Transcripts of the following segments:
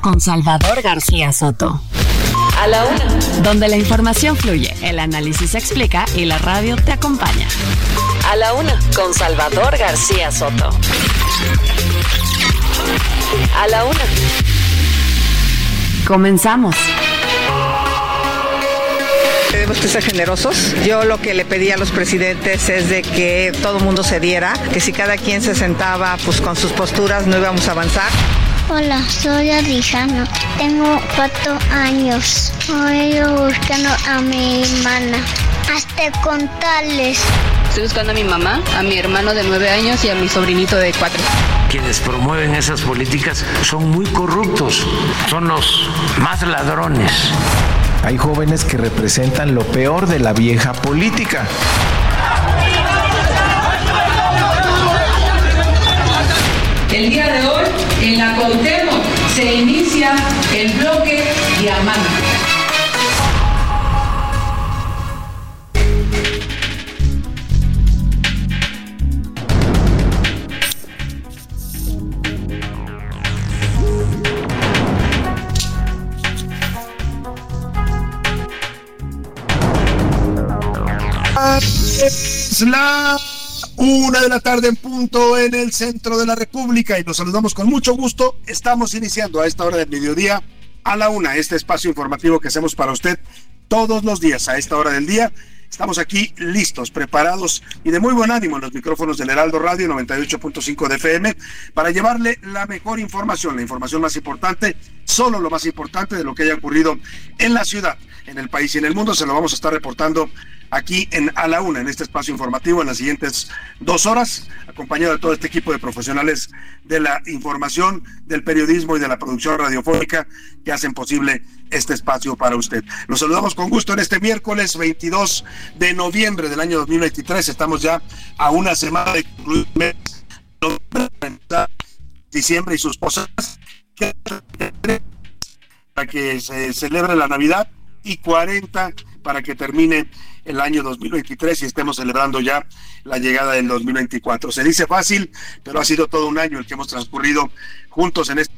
con Salvador García Soto. A la una. Donde la información fluye, el análisis se explica y la radio te acompaña. A la una con Salvador García Soto. A la una. Comenzamos. Debemos que ser generosos. Yo lo que le pedí a los presidentes es de que todo el mundo se diera, que si cada quien se sentaba pues con sus posturas no íbamos a avanzar. Hola, soy Adriana. Tengo cuatro años. He ido buscando a mi hermana. Hasta contarles. Estoy buscando a mi mamá, a mi hermano de nueve años y a mi sobrinito de cuatro. Quienes promueven esas políticas son muy corruptos, son los más ladrones. Hay jóvenes que representan lo peor de la vieja política. El día de hoy, en la Cuauhtémoc, se inicia el bloque Diamante. Es la una de la tarde en punto en el centro de la República y nos saludamos con mucho gusto. Estamos iniciando a esta hora del mediodía a la una este espacio informativo que hacemos para usted todos los días a esta hora del día. Estamos aquí listos, preparados y de muy buen ánimo en los micrófonos del Heraldo Radio 98.5 de FM para llevarle la mejor información, la información más importante, solo lo más importante de lo que haya ocurrido en la ciudad, en el país y en el mundo. Se lo vamos a estar reportando aquí en A la Una, en este espacio informativo, en las siguientes dos horas, acompañado de todo este equipo de profesionales de la información, del periodismo y de la producción radiofónica que hacen posible este espacio para usted. Los saludamos con gusto en este miércoles 22 de noviembre del año 2023. Estamos ya a una semana de concluir diciembre y sus cosas para que se celebre la Navidad y 40 para que termine el año 2023 y estemos celebrando ya la llegada del 2024. Se dice fácil, pero ha sido todo un año el que hemos transcurrido juntos en este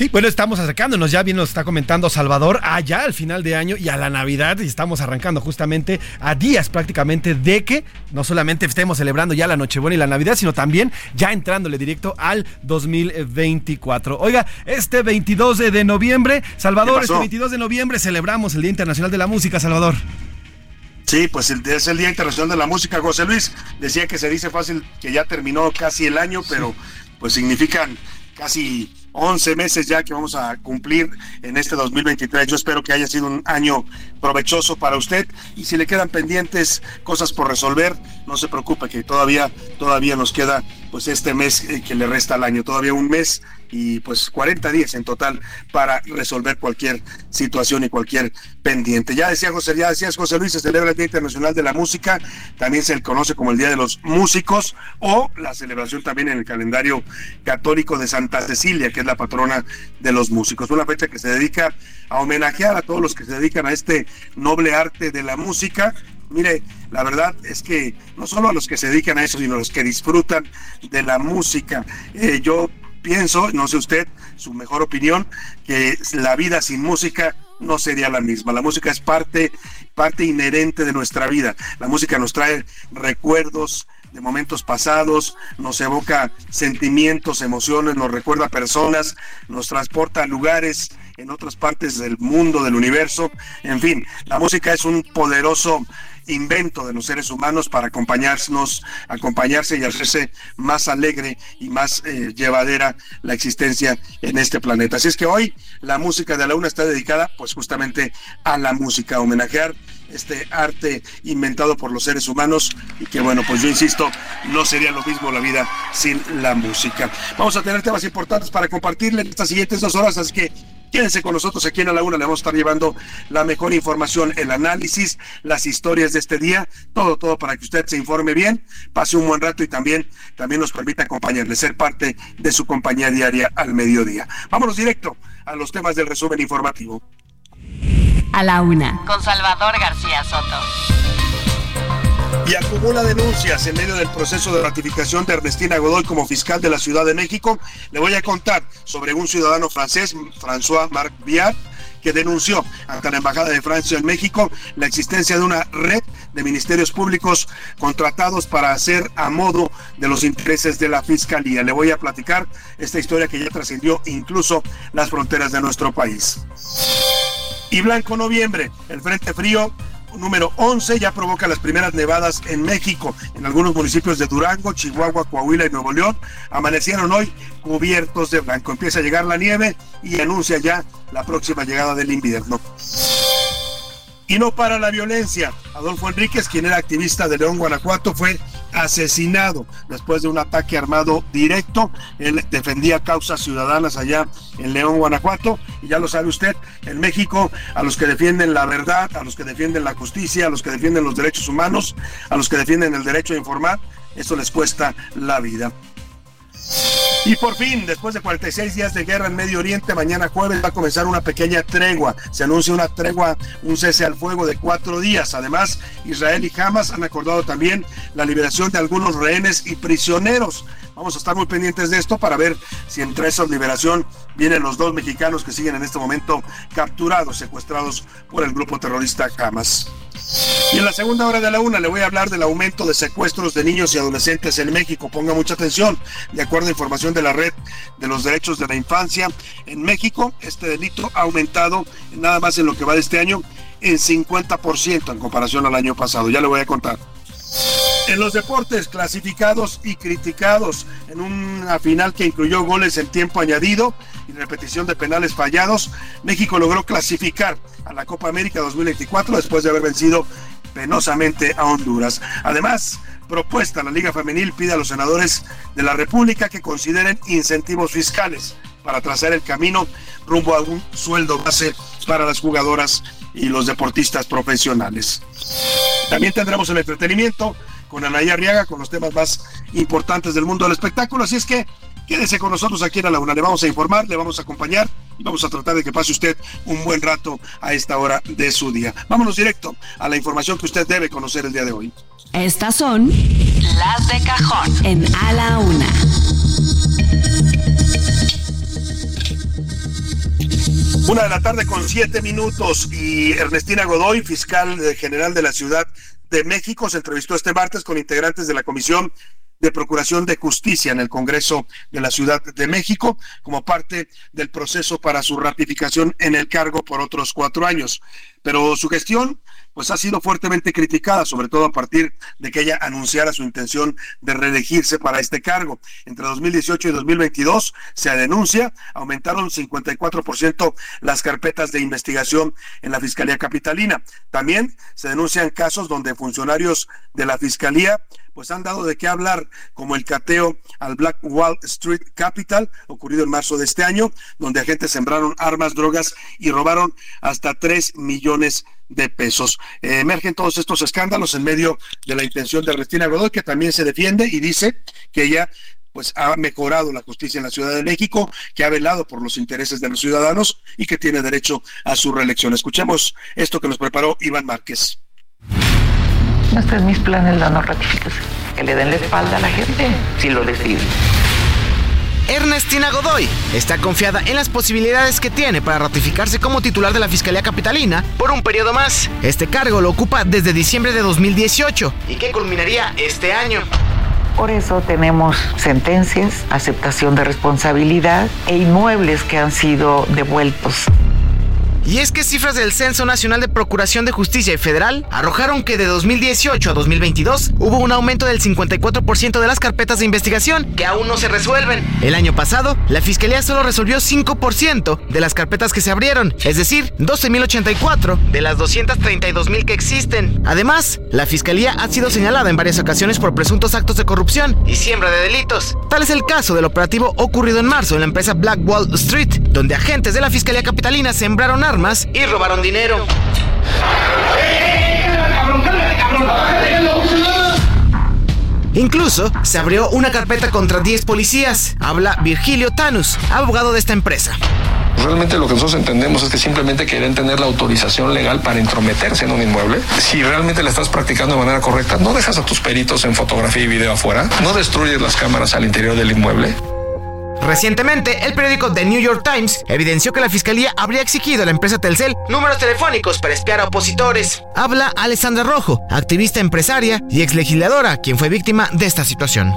Sí, bueno, estamos acercándonos, ya bien nos está comentando Salvador, allá al final de año y a la Navidad, y estamos arrancando justamente a días prácticamente de que no solamente estemos celebrando ya la Nochebuena y la Navidad, sino también ya entrándole directo al 2024. Oiga, este 22 de noviembre, Salvador, este 22 de noviembre celebramos el Día Internacional de la Música, Salvador. Sí, pues es el Día Internacional de la Música. José Luis decía que se dice fácil que ya terminó casi el año, pero pues significan casi 11 meses ya que vamos a cumplir en este 2023. Yo espero que haya sido un año provechoso para usted y si le quedan pendientes cosas por resolver, no se preocupe que todavía todavía nos queda pues este mes eh, que le resta al año, todavía un mes y pues 40 días en total para resolver cualquier situación y cualquier pendiente. Ya decía José, ya decías José Luis, se celebra el Día Internacional de la Música, también se le conoce como el Día de los Músicos o la celebración también en el calendario católico de Santa Cecilia, que es la patrona de los músicos. Una fecha que se dedica a homenajear a todos los que se dedican a este noble arte de la música Mire, la verdad es que no solo a los que se dedican a eso, sino a los que disfrutan de la música. Eh, yo pienso, no sé usted, su mejor opinión, que la vida sin música no sería la misma. La música es parte, parte inherente de nuestra vida. La música nos trae recuerdos de momentos pasados, nos evoca sentimientos, emociones, nos recuerda personas, nos transporta a lugares en otras partes del mundo, del universo. En fin, la música es un poderoso invento de los seres humanos para acompañarnos, acompañarse y hacerse más alegre y más eh, llevadera la existencia en este planeta. Así es que hoy la música de la una está dedicada pues justamente a la música, a homenajear este arte inventado por los seres humanos y que bueno, pues yo insisto, no sería lo mismo la vida sin la música. Vamos a tener temas importantes para compartirle en estas siguientes dos horas, así que Quédense con nosotros aquí en A la Una, le vamos a estar llevando la mejor información, el análisis, las historias de este día, todo, todo para que usted se informe bien, pase un buen rato y también, también nos permita acompañarle, ser parte de su compañía diaria al mediodía. Vámonos directo a los temas del resumen informativo. A la Una, con Salvador García Soto y acumula denuncias en medio del proceso de ratificación de Ernestina Godoy como fiscal de la Ciudad de México. Le voy a contar sobre un ciudadano francés, François Marc Viard, que denunció ante la Embajada de Francia en México la existencia de una red de ministerios públicos contratados para hacer a modo de los intereses de la Fiscalía. Le voy a platicar esta historia que ya trascendió incluso las fronteras de nuestro país. Y Blanco Noviembre, el Frente Frío número 11 ya provoca las primeras nevadas en México. En algunos municipios de Durango, Chihuahua, Coahuila y Nuevo León amanecieron hoy cubiertos de blanco. Empieza a llegar la nieve y anuncia ya la próxima llegada del invierno. Y no para la violencia. Adolfo Enríquez, quien era activista de León, Guanajuato, fue asesinado después de un ataque armado directo. Él defendía causas ciudadanas allá en León, Guanajuato. Y ya lo sabe usted, en México, a los que defienden la verdad, a los que defienden la justicia, a los que defienden los derechos humanos, a los que defienden el derecho a informar, eso les cuesta la vida. Y por fin, después de 46 días de guerra en Medio Oriente, mañana jueves va a comenzar una pequeña tregua. Se anuncia una tregua, un cese al fuego de cuatro días. Además, Israel y Hamas han acordado también la liberación de algunos rehenes y prisioneros. Vamos a estar muy pendientes de esto para ver si entre esa liberación vienen los dos mexicanos que siguen en este momento capturados, secuestrados por el grupo terrorista Hamas. Y en la segunda hora de la una le voy a hablar del aumento de secuestros de niños y adolescentes en México. Ponga mucha atención. De acuerdo a información de la red de los derechos de la infancia, en México este delito ha aumentado nada más en lo que va de este año en 50% en comparación al año pasado. Ya le voy a contar. En los deportes clasificados y criticados en una final que incluyó goles en tiempo añadido y repetición de penales fallados, México logró clasificar a la Copa América 2024 después de haber vencido penosamente a Honduras. Además, propuesta la Liga Femenil pide a los senadores de la República que consideren incentivos fiscales para trazar el camino rumbo a un sueldo base para las jugadoras y los deportistas profesionales. También tendremos el entretenimiento con Anaya Arriaga con los temas más importantes del mundo del espectáculo. Así es que quédese con nosotros aquí en la Una. Le vamos a informar, le vamos a acompañar y vamos a tratar de que pase usted un buen rato a esta hora de su día. Vámonos directo a la información que usted debe conocer el día de hoy. Estas son las de cajón en A la Una. Una de la tarde con siete minutos y Ernestina Godoy, fiscal general de la Ciudad de México, se entrevistó este martes con integrantes de la Comisión de Procuración de Justicia en el Congreso de la Ciudad de México como parte del proceso para su ratificación en el cargo por otros cuatro años. Pero su gestión pues ha sido fuertemente criticada, sobre todo a partir de que ella anunciara su intención de reelegirse para este cargo. Entre 2018 y 2022 se denuncia, aumentaron 54% las carpetas de investigación en la Fiscalía Capitalina. También se denuncian casos donde funcionarios de la Fiscalía pues han dado de qué hablar, como el cateo al Black Wall Street Capital, ocurrido en marzo de este año, donde agentes sembraron armas, drogas y robaron hasta 3 millones de pesos. Emergen todos estos escándalos en medio de la intención de Restina Godoy, que también se defiende y dice que ella pues ha mejorado la justicia en la Ciudad de México, que ha velado por los intereses de los ciudadanos y que tiene derecho a su reelección. Escuchemos esto que nos preparó Iván Márquez. No está en mis planes la no ratificación. Que le den la espalda a la gente si lo deciden. Ernestina Godoy está confiada en las posibilidades que tiene para ratificarse como titular de la Fiscalía Capitalina por un periodo más. Este cargo lo ocupa desde diciembre de 2018 y que culminaría este año. Por eso tenemos sentencias, aceptación de responsabilidad e inmuebles que han sido devueltos. Y es que cifras del Censo Nacional de Procuración de Justicia y Federal arrojaron que de 2018 a 2022 hubo un aumento del 54% de las carpetas de investigación que aún no se resuelven. El año pasado, la Fiscalía solo resolvió 5% de las carpetas que se abrieron, es decir, 12.084 de las 232.000 que existen. Además, la Fiscalía ha sido señalada en varias ocasiones por presuntos actos de corrupción y siembra de delitos. Tal es el caso del operativo ocurrido en marzo en la empresa Black Wall Street, donde agentes de la Fiscalía Capitalina sembraron y robaron dinero. Incluso se abrió una carpeta contra 10 policías. Habla Virgilio Tanus, abogado de esta empresa. Realmente lo que nosotros entendemos es que simplemente quieren tener la autorización legal para intrometerse en un inmueble. Si realmente la estás practicando de manera correcta, no dejas a tus peritos en fotografía y video afuera, no destruyes las cámaras al interior del inmueble. Recientemente, el periódico The New York Times evidenció que la fiscalía habría exigido a la empresa Telcel números telefónicos para espiar a opositores. Habla Alessandra Rojo, activista empresaria y exlegisladora, quien fue víctima de esta situación.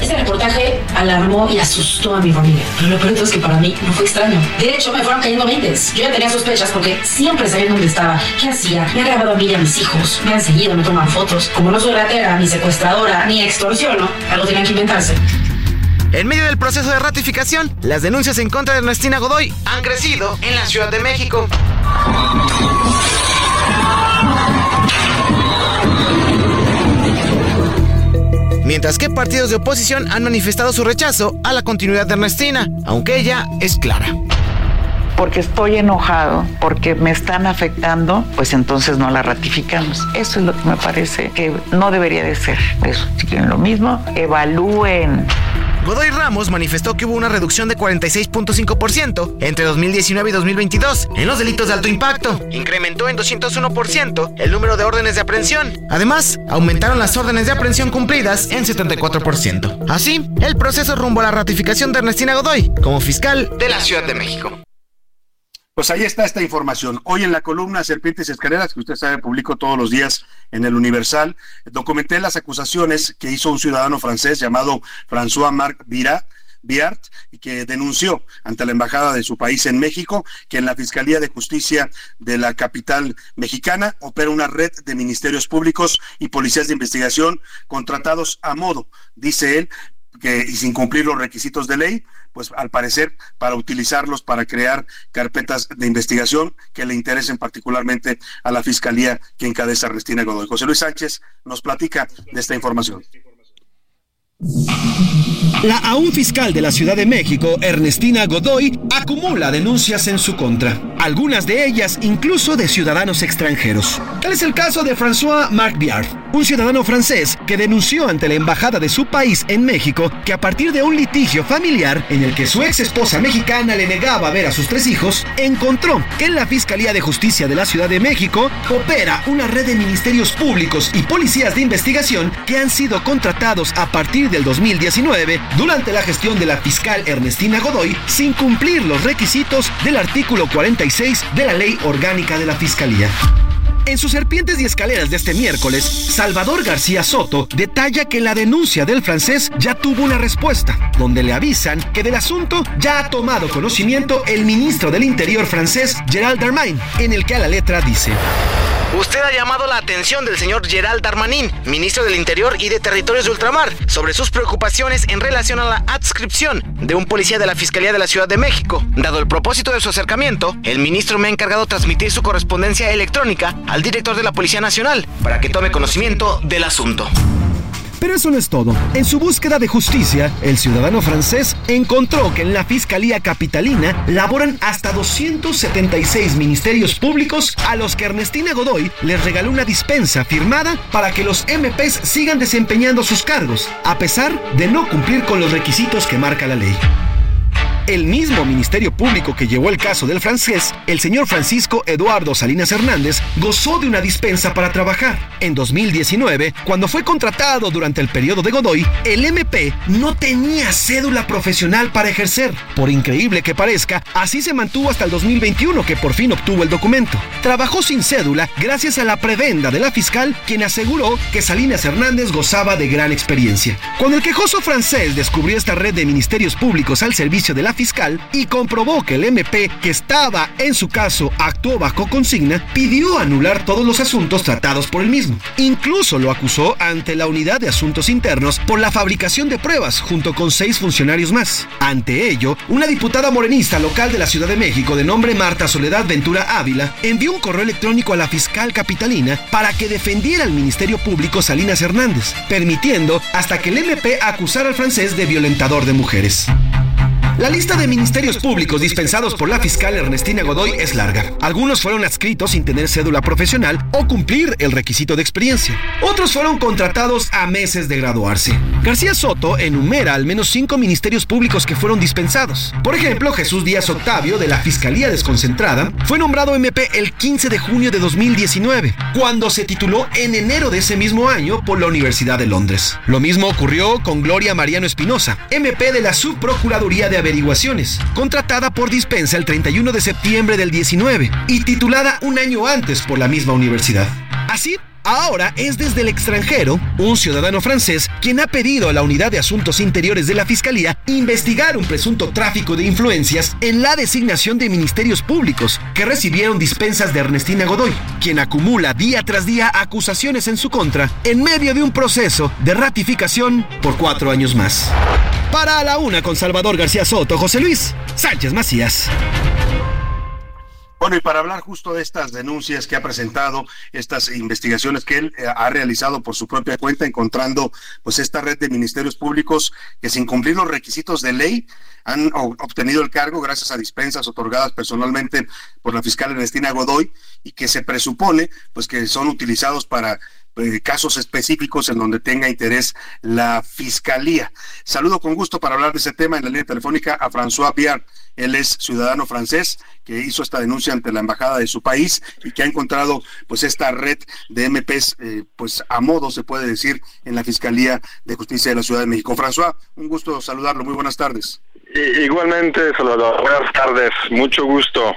Este reportaje alarmó y asustó a mi familia. Pero lo peor es que para mí no fue extraño. De hecho, me fueron cayendo veintes. Yo ya tenía sospechas porque siempre sabían dónde estaba, qué hacía. Me han grabado a mí y a mis hijos. Me han seguido, me toman fotos. Como no soy ratera, ni secuestradora, ni extorsiono, algo tenían que inventarse. En medio del proceso de ratificación, las denuncias en contra de Ernestina Godoy han crecido en la Ciudad de México. Mientras que partidos de oposición han manifestado su rechazo a la continuidad de Ernestina, aunque ella es clara porque estoy enojado, porque me están afectando, pues entonces no la ratificamos. Eso es lo que me parece que no debería de ser. Eso, si quieren lo mismo, evalúen. Godoy Ramos manifestó que hubo una reducción de 46.5% entre 2019 y 2022 en los delitos de alto impacto. Incrementó en 201% el número de órdenes de aprehensión. Además, aumentaron las órdenes de aprehensión cumplidas en 74%. Así, el proceso rumbo a la ratificación de Ernestina Godoy como fiscal de la Ciudad de México. Pues ahí está esta información. Hoy en la columna Serpientes y Escaleras, que usted sabe, publico todos los días en el Universal, documenté las acusaciones que hizo un ciudadano francés llamado François-Marc Virat, Biart, que denunció ante la embajada de su país en México que en la Fiscalía de Justicia de la capital mexicana opera una red de ministerios públicos y policías de investigación contratados a modo, dice él, que, y sin cumplir los requisitos de ley, pues al parecer para utilizarlos para crear carpetas de investigación que le interesen particularmente a la fiscalía que encabeza Restina Godoy. José Luis Sánchez nos platica de esta información. La aún fiscal de la Ciudad de México, Ernestina Godoy, acumula denuncias en su contra, algunas de ellas incluso de ciudadanos extranjeros. Tal es el caso de François Marc-Biard, un ciudadano francés que denunció ante la embajada de su país en México que a partir de un litigio familiar en el que su ex esposa mexicana le negaba ver a sus tres hijos, encontró que en la Fiscalía de Justicia de la Ciudad de México opera una red de ministerios públicos y policías de investigación que han sido contratados a partir del 2019 durante la gestión de la fiscal Ernestina Godoy sin cumplir los requisitos del artículo 46 de la Ley Orgánica de la Fiscalía. En sus serpientes y escaleras de este miércoles, Salvador García Soto detalla que la denuncia del francés ya tuvo una respuesta, donde le avisan que del asunto ya ha tomado conocimiento el ministro del Interior francés Gerald Darmanin, en el que a la letra dice... Usted ha llamado la atención del señor Gerald Darmanin, ministro del Interior y de Territorios de Ultramar, sobre sus preocupaciones en relación a la adscripción de un policía de la Fiscalía de la Ciudad de México. Dado el propósito de su acercamiento, el ministro me ha encargado transmitir su correspondencia electrónica al director de la Policía Nacional para que tome conocimiento del asunto. Pero eso no es todo. En su búsqueda de justicia, el ciudadano francés encontró que en la Fiscalía Capitalina laboran hasta 276 ministerios públicos a los que Ernestina Godoy les regaló una dispensa firmada para que los MPs sigan desempeñando sus cargos, a pesar de no cumplir con los requisitos que marca la ley. El mismo Ministerio Público que llevó el caso del francés, el señor Francisco Eduardo Salinas Hernández, gozó de una dispensa para trabajar. En 2019, cuando fue contratado durante el periodo de Godoy, el MP no tenía cédula profesional para ejercer. Por increíble que parezca, así se mantuvo hasta el 2021 que por fin obtuvo el documento. Trabajó sin cédula gracias a la prebenda de la fiscal, quien aseguró que Salinas Hernández gozaba de gran experiencia. Cuando el quejoso francés descubrió esta red de ministerios públicos al servicio de la fiscal y comprobó que el MP que estaba en su caso actuó bajo consigna, pidió anular todos los asuntos tratados por el mismo. Incluso lo acusó ante la unidad de asuntos internos por la fabricación de pruebas junto con seis funcionarios más. Ante ello, una diputada morenista local de la Ciudad de México de nombre Marta Soledad Ventura Ávila envió un correo electrónico a la fiscal capitalina para que defendiera al Ministerio Público Salinas Hernández, permitiendo hasta que el MP acusara al francés de violentador de mujeres. La lista de ministerios públicos dispensados por la fiscal Ernestina Godoy es larga. Algunos fueron adscritos sin tener cédula profesional o cumplir el requisito de experiencia. Otros fueron contratados a meses de graduarse. García Soto enumera al menos cinco ministerios públicos que fueron dispensados. Por ejemplo, Jesús Díaz Octavio de la Fiscalía Desconcentrada fue nombrado MP el 15 de junio de 2019, cuando se tituló en enero de ese mismo año por la Universidad de Londres. Lo mismo ocurrió con Gloria Mariano Espinosa, MP de la Subprocuraduría de Averiguaciones, contratada por dispensa el 31 de septiembre del 19 y titulada un año antes por la misma universidad. Así, Ahora es desde el extranjero un ciudadano francés quien ha pedido a la Unidad de Asuntos Interiores de la Fiscalía investigar un presunto tráfico de influencias en la designación de ministerios públicos que recibieron dispensas de Ernestina Godoy, quien acumula día tras día acusaciones en su contra en medio de un proceso de ratificación por cuatro años más. Para la una con Salvador García Soto, José Luis Sánchez Macías. Bueno, y para hablar justo de estas denuncias que ha presentado, estas investigaciones que él eh, ha realizado por su propia cuenta, encontrando pues esta red de ministerios públicos que sin cumplir los requisitos de ley han obtenido el cargo gracias a dispensas otorgadas personalmente por la fiscal Ernestina Godoy y que se presupone pues que son utilizados para eh, casos específicos en donde tenga interés la fiscalía. Saludo con gusto para hablar de ese tema en la línea telefónica a François Biard. Él es ciudadano francés que hizo esta denuncia ante la embajada de su país y que ha encontrado pues esta red de MPs eh, pues a modo se puede decir en la Fiscalía de Justicia de la Ciudad de México. François, un gusto saludarlo. Muy buenas tardes. Igualmente, Salvador. Buenas tardes. Mucho gusto.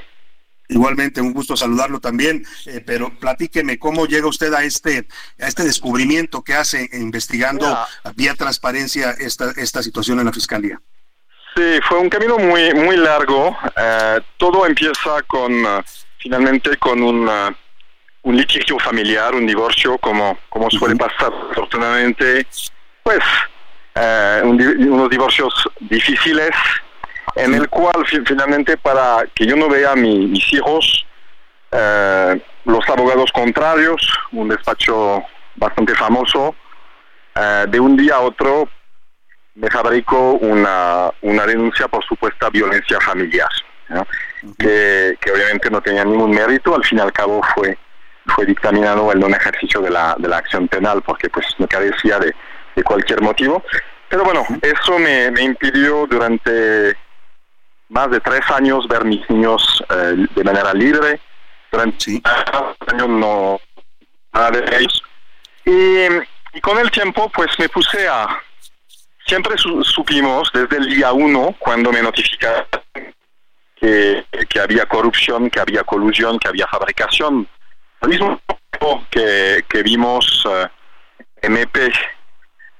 Igualmente, un gusto saludarlo también, eh, pero platíqueme cómo llega usted a este a este descubrimiento que hace investigando vía transparencia esta esta situación en la fiscalía. Sí, fue un camino muy muy largo. Eh, todo empieza con uh, finalmente con un uh, un litigio familiar, un divorcio, como como suele pasar afortunadamente, pues eh, unos divorcios difíciles en el cual finalmente para que yo no vea a mis hijos, eh, los abogados contrarios, un despacho bastante famoso, eh, de un día a otro me fabricó una, una denuncia por supuesta violencia familiar, que, obviamente no tenía ningún mérito, al fin y al cabo fue fue dictaminado el no ejercicio de la, de la acción penal porque pues no carecía de, de cualquier motivo. Pero bueno, eso me, me impidió durante más de tres años ver mis niños eh, de manera libre. Durante años no nada de ellos. Y, con el tiempo, pues me puse a. Siempre supimos desde el día uno, cuando me notificaron que, que había corrupción, que había colusión, que había fabricación. Al mismo tiempo que, que vimos uh, eh, MP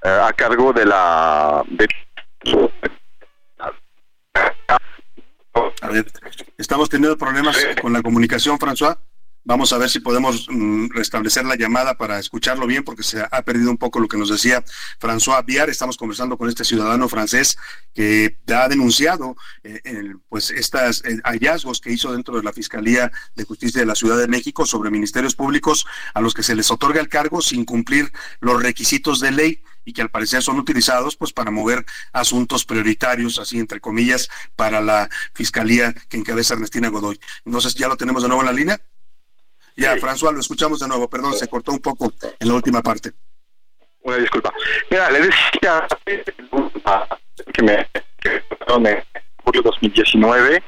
uh, a cargo de la. De, a ver, estamos teniendo problemas con la comunicación, François. Vamos a ver si podemos mm, restablecer la llamada para escucharlo bien, porque se ha perdido un poco lo que nos decía François Biar. Estamos conversando con este ciudadano francés que ha denunciado eh, pues estos eh, hallazgos que hizo dentro de la Fiscalía de Justicia de la Ciudad de México sobre ministerios públicos a los que se les otorga el cargo sin cumplir los requisitos de ley y que al parecer son utilizados pues para mover asuntos prioritarios, así entre comillas, para la Fiscalía que encabeza Ernestina Godoy. Entonces, ¿ya lo tenemos de nuevo en la línea? Ya, François, lo escuchamos de nuevo. Perdón, se cortó un poco en la última parte. Una disculpa. Mira, le decía que me, que julio de 2019.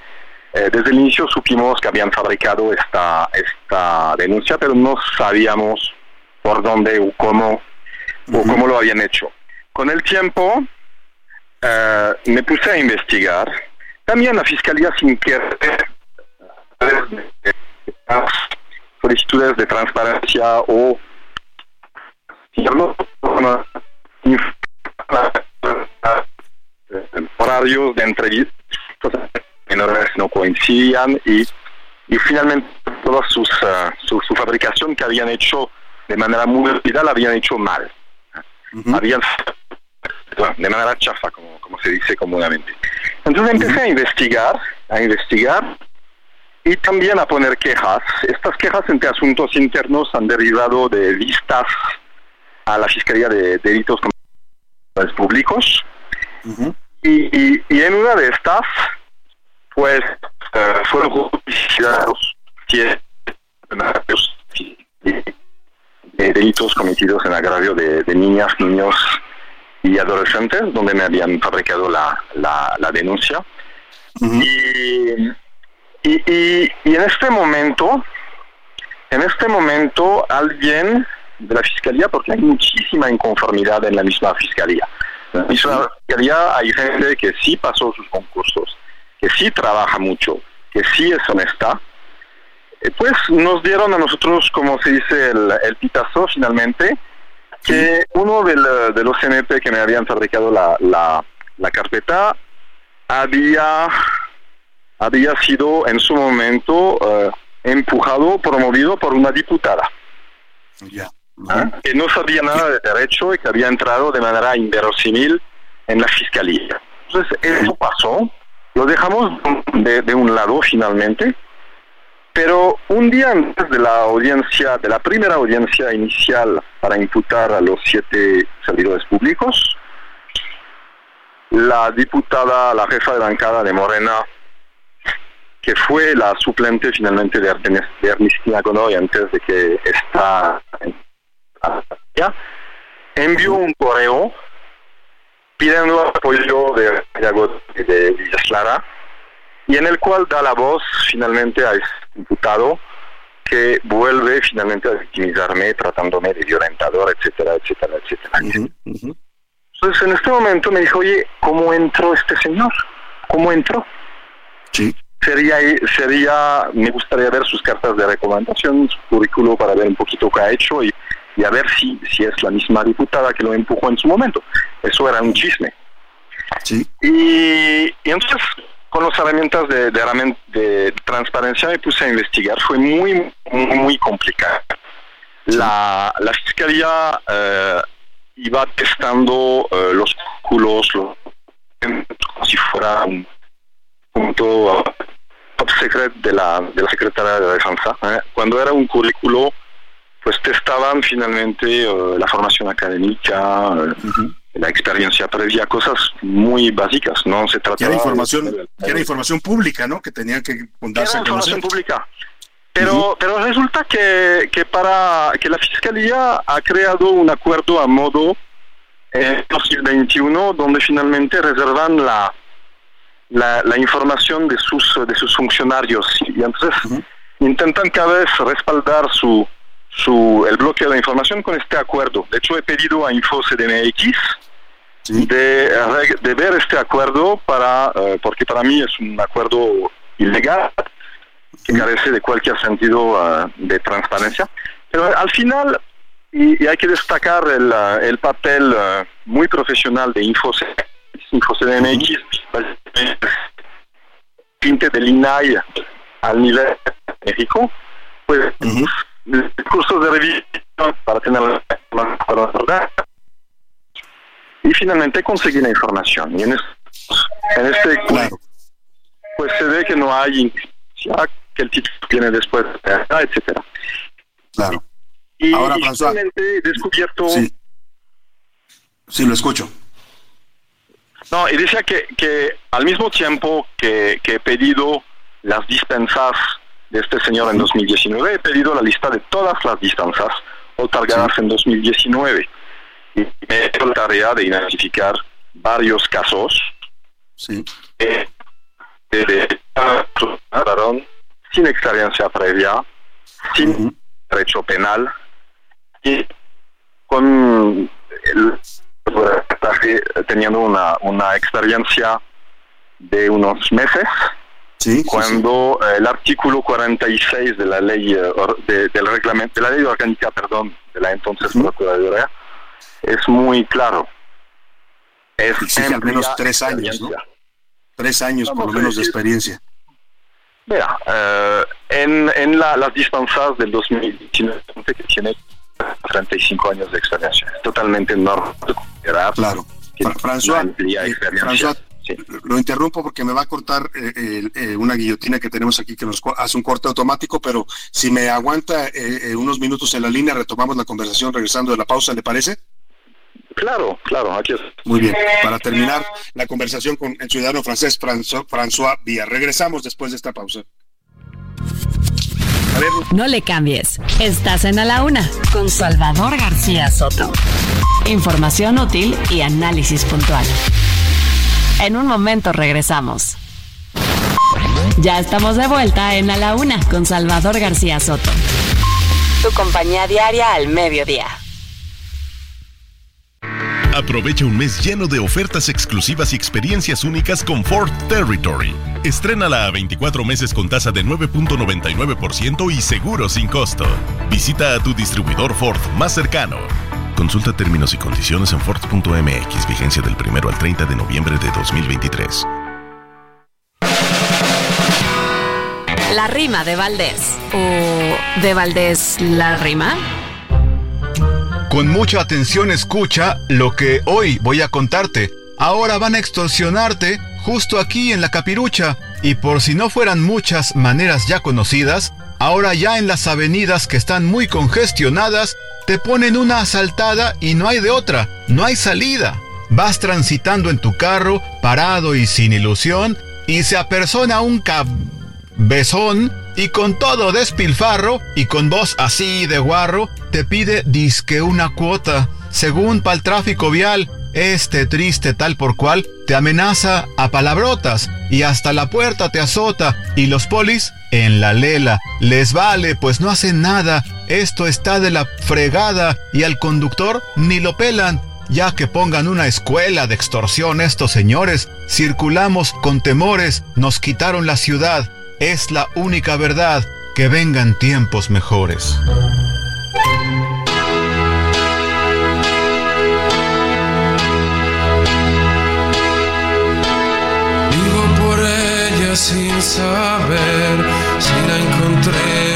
Eh, desde el inicio supimos que habían fabricado esta, esta denuncia, pero no sabíamos por dónde o cómo, o cómo lo habían hecho. Con el tiempo eh, me puse a investigar. También la Fiscalía sin querer solicitudes de transparencia o horarios de entrevistas menores no coincidían y, y finalmente toda sus, uh, su, su, fabricación que habían hecho de manera muy rápida la habían hecho mal. Uh -huh. Habían de manera chafa, como, como se dice comúnmente. Entonces empecé a investigar, a investigar y también a poner quejas. Estas quejas entre asuntos internos han derivado de vistas a la Fiscalía de Delitos Públicos. Uh -huh. y, y, y, en una de estas, pues, uh, fueron juiciados de delitos cometidos en agravio de, de, niñas, niños y adolescentes, donde me habían fabricado la, la, la denuncia. Uh -huh. y, y, y, y, en este momento, en este momento, alguien de la fiscalía, porque hay muchísima inconformidad en la misma fiscalía. En la misma fiscalía hay gente que sí pasó sus concursos, que sí trabaja mucho, que sí es honesta. Pues nos dieron a nosotros, como se dice, el, el pitazo finalmente, que uno del, de los CNP que me habían fabricado la, la, la carpeta había había sido en su momento uh, empujado, promovido por una diputada. Yeah. Uh -huh. Que no sabía nada de derecho y que había entrado de manera inverosímil en la fiscalía. Entonces, eso pasó, lo dejamos de, de un lado finalmente, pero un día antes de la audiencia, de la primera audiencia inicial para imputar a los siete servidores públicos, la diputada, la jefa de bancada de Morena, que fue la suplente finalmente de, de Ernestina Godoy antes de que esta ya envió un correo pidiendo apoyo de, de, de Villaslara y en el cual da la voz finalmente a diputado que vuelve finalmente a victimizarme tratándome de violentador, etcétera, etcétera, etcétera. Uh -huh, uh -huh. Entonces en este momento me dijo, oye, ¿cómo entró este señor? ¿Cómo entró? Sí sería, sería, me gustaría ver sus cartas de recomendación, su currículo para ver un poquito qué ha hecho y, y a ver si, si es la misma diputada que lo empujó en su momento. Eso era un chisme. Sí. Y, y entonces, con las herramientas de, de, de, transparencia me puse a investigar. Fue muy, muy, muy complicado. La, la fiscalía uh, iba testando uh, los cálculos como si fuera un punto top secret de la, de la secretaria de defensa. ¿eh? Cuando era un currículo, pues testaban finalmente uh, la formación académica, uh -huh. La experiencia previa, cosas muy básicas, no se trataba... Que era información, de, que era información pública, ¿no? Que tenía que darse era información pública. Pero, uh -huh. pero resulta que, que para que la Fiscalía ha creado un acuerdo a modo en 2021 donde finalmente reservan la la, la, información de sus de sus funcionarios y entonces uh -huh. intentan cada vez respaldar su su el bloqueo de información con este acuerdo. De hecho he pedido a InfoCDMX ¿Sí? de, de ver este acuerdo para uh, porque para mí es un acuerdo ilegal que carece de cualquier sentido uh, de transparencia. Pero al final y, y hay que destacar el, el papel muy profesional de InfoCDMX InfoCDMX, uh tinte del INAI al nivel de México, pues uh -huh. Cursos de revisión para tener la y finalmente conseguir la información. Y en este, en este claro. pues se ve que no hay que el título viene después, etcétera. Claro. Y, Ahora, y finalmente he descubierto... Sí. sí, lo escucho. No, y decía que, que al mismo tiempo que, que, he pedido las dispensas de este señor en 2019, he pedido la lista de todas las dispensas otorgadas en 2019. Y me he hecho la tarea de identificar varios casos. Sí. que de varón sin experiencia previa, sin derecho penal y con el teniendo una, una experiencia de unos meses cuando eh, el artículo 46 de la ley eh, de, del reglamento de la ley orgánica perdón de la entonces procuraduría es muy claro es al menos tres años ¿no? tres años por lo menos de experiencia Mira, eh, en, en la, las distancias del 2019 que tiene 35 años de experiencia. Es totalmente normal. Claro. François, eh, lo interrumpo porque me va a cortar eh, eh, una guillotina que tenemos aquí que nos hace un corte automático, pero si me aguanta unos minutos en la línea, retomamos la conversación regresando de la pausa, ¿le parece? Claro, claro, aquí es. Muy bien, para terminar la conversación con el ciudadano francés François Villa. Regresamos después de esta pausa. No le cambies. Estás en A la Una con Salvador García Soto. Información útil y análisis puntual. En un momento regresamos. Ya estamos de vuelta en A la Una con Salvador García Soto. Tu compañía diaria al mediodía. Aprovecha un mes lleno de ofertas exclusivas y experiencias únicas con Ford Territory. Estrénala a 24 meses con tasa de 9.99% y seguro sin costo. Visita a tu distribuidor Ford más cercano. Consulta términos y condiciones en Ford.mx, vigencia del 1 al 30 de noviembre de 2023. La rima de Valdés. ¿O de Valdés la rima? Con mucha atención escucha lo que hoy voy a contarte. Ahora van a extorsionarte justo aquí en la capirucha. Y por si no fueran muchas maneras ya conocidas, ahora ya en las avenidas que están muy congestionadas, te ponen una asaltada y no hay de otra, no hay salida. Vas transitando en tu carro, parado y sin ilusión, y se apersona un cabezón y con todo despilfarro y con voz así de guarro, te pide disque una cuota. Según pa'l tráfico vial, este triste tal por cual te amenaza a palabrotas y hasta la puerta te azota y los polis en la lela. Les vale, pues no hacen nada. Esto está de la fregada y al conductor ni lo pelan. Ya que pongan una escuela de extorsión estos señores, circulamos con temores, nos quitaron la ciudad, es la única verdad, que vengan tiempos mejores. Sin saber si la encontré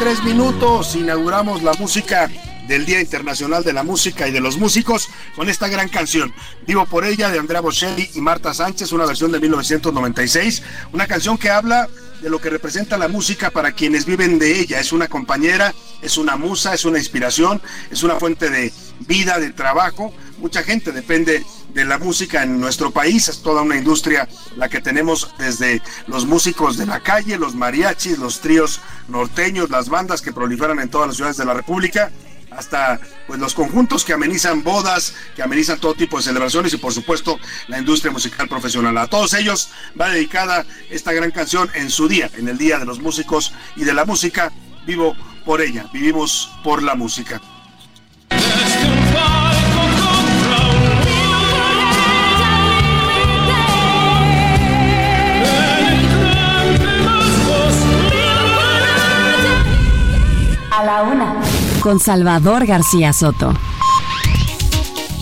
33 minutos inauguramos la música del Día Internacional de la Música y de los Músicos con esta gran canción. Vivo por ella de Andrea Bocelli y Marta Sánchez, una versión de 1996, una canción que habla de lo que representa la música para quienes viven de ella. Es una compañera, es una musa, es una inspiración, es una fuente de vida, de trabajo. Mucha gente depende de la música en nuestro país, es toda una industria la que tenemos desde los músicos de la calle, los mariachis, los tríos norteños, las bandas que proliferan en todas las ciudades de la República hasta pues los conjuntos que amenizan bodas, que amenizan todo tipo de celebraciones y por supuesto la industria musical profesional. A todos ellos va dedicada esta gran canción en su día, en el Día de los Músicos y de la Música. Vivo por ella, vivimos por la música. La. Con Salvador García Soto.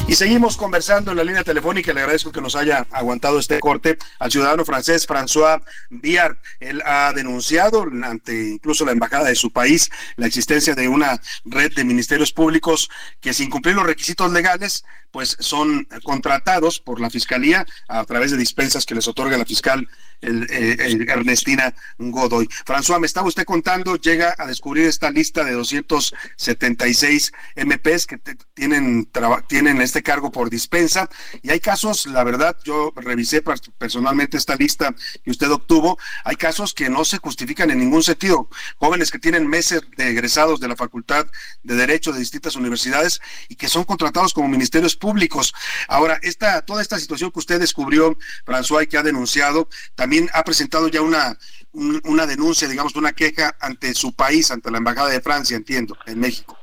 Y seguimos conversando en la línea telefónica. Le agradezco que nos haya aguantado este corte al ciudadano francés François Biard. Él ha denunciado ante incluso la embajada de su país la existencia de una red de ministerios públicos que sin cumplir los requisitos legales pues son contratados por la fiscalía a través de dispensas que les otorga la fiscal el, eh, el Ernestina Godoy. François, me estaba usted contando, llega a descubrir esta lista de 276 MPs que tienen, tienen este cargo por dispensa y hay casos, la verdad, yo revisé per- personalmente esta lista que usted obtuvo, hay casos que no se justifican en ningún sentido. Jóvenes que tienen meses de egresados de la Facultad de Derecho de distintas universidades y que son contratados como ministerios públicos. Ahora, esta, toda esta situación que usted descubrió, François, y que ha denunciado, también ha presentado ya una, un- una denuncia, digamos, una queja ante su país, ante la Embajada de Francia, entiendo, en México.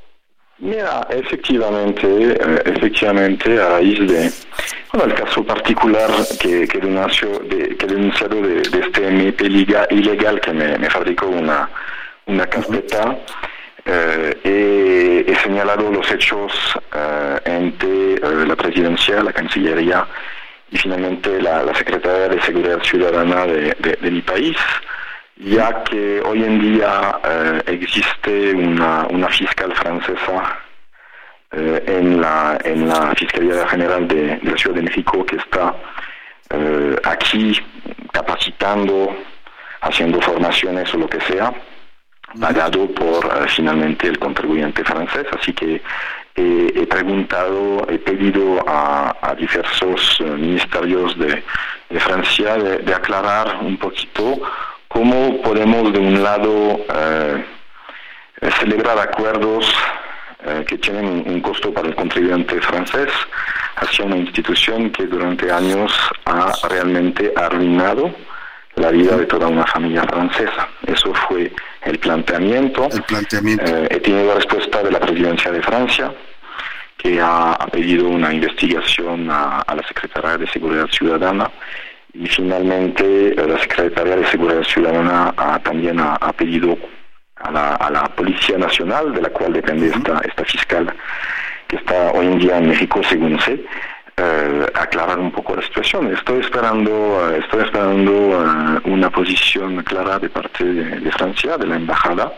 Mira, efectivamente, eh, efectivamente, a raíz de bueno, el caso particular que, que denunció, de, que denunciado de, de este MP liga- ilegal que me, me fabricó una, una carpeta, eh, he, he señalado los hechos eh, ante eh, la presidencia, la Cancillería y finalmente la, la Secretaría de Seguridad Ciudadana de, de- de mi país ya que hoy en día eh, existe una, una fiscal francesa eh, en, la, en la Fiscalía General de, de la Ciudad de México que está eh, aquí capacitando, haciendo formaciones o lo que sea, pagado por eh, finalmente el contribuyente francés. Así que eh, he preguntado, he pedido a, a diversos eh, ministerios de, de Francia de, aclarar un poquito cómo podemos de un lado eh, celebrar acuerdos eh, que tienen un costo para el contribuyente francés hacia una institución que durante años ha realmente arruinado la vida de toda una familia francesa. Eso fue el planteamiento. El planteamiento. Eh, he tenido respuesta de la presidencia de Francia, que ha, ha pedido una investigación a, a la Secretaría de Seguridad Ciudadana y finalmente eh, la Secretaría de Seguridad Ciudadana ha- también ha, ha pedido a la, a la Policía Nacional, de la cual depende esta, esta fiscal que está hoy en día en México, según sé, eh, aclarar un poco la situación. Estoy esperando, eh, estoy esperando eh, una posición clara de parte de, de Francia, de la embajada,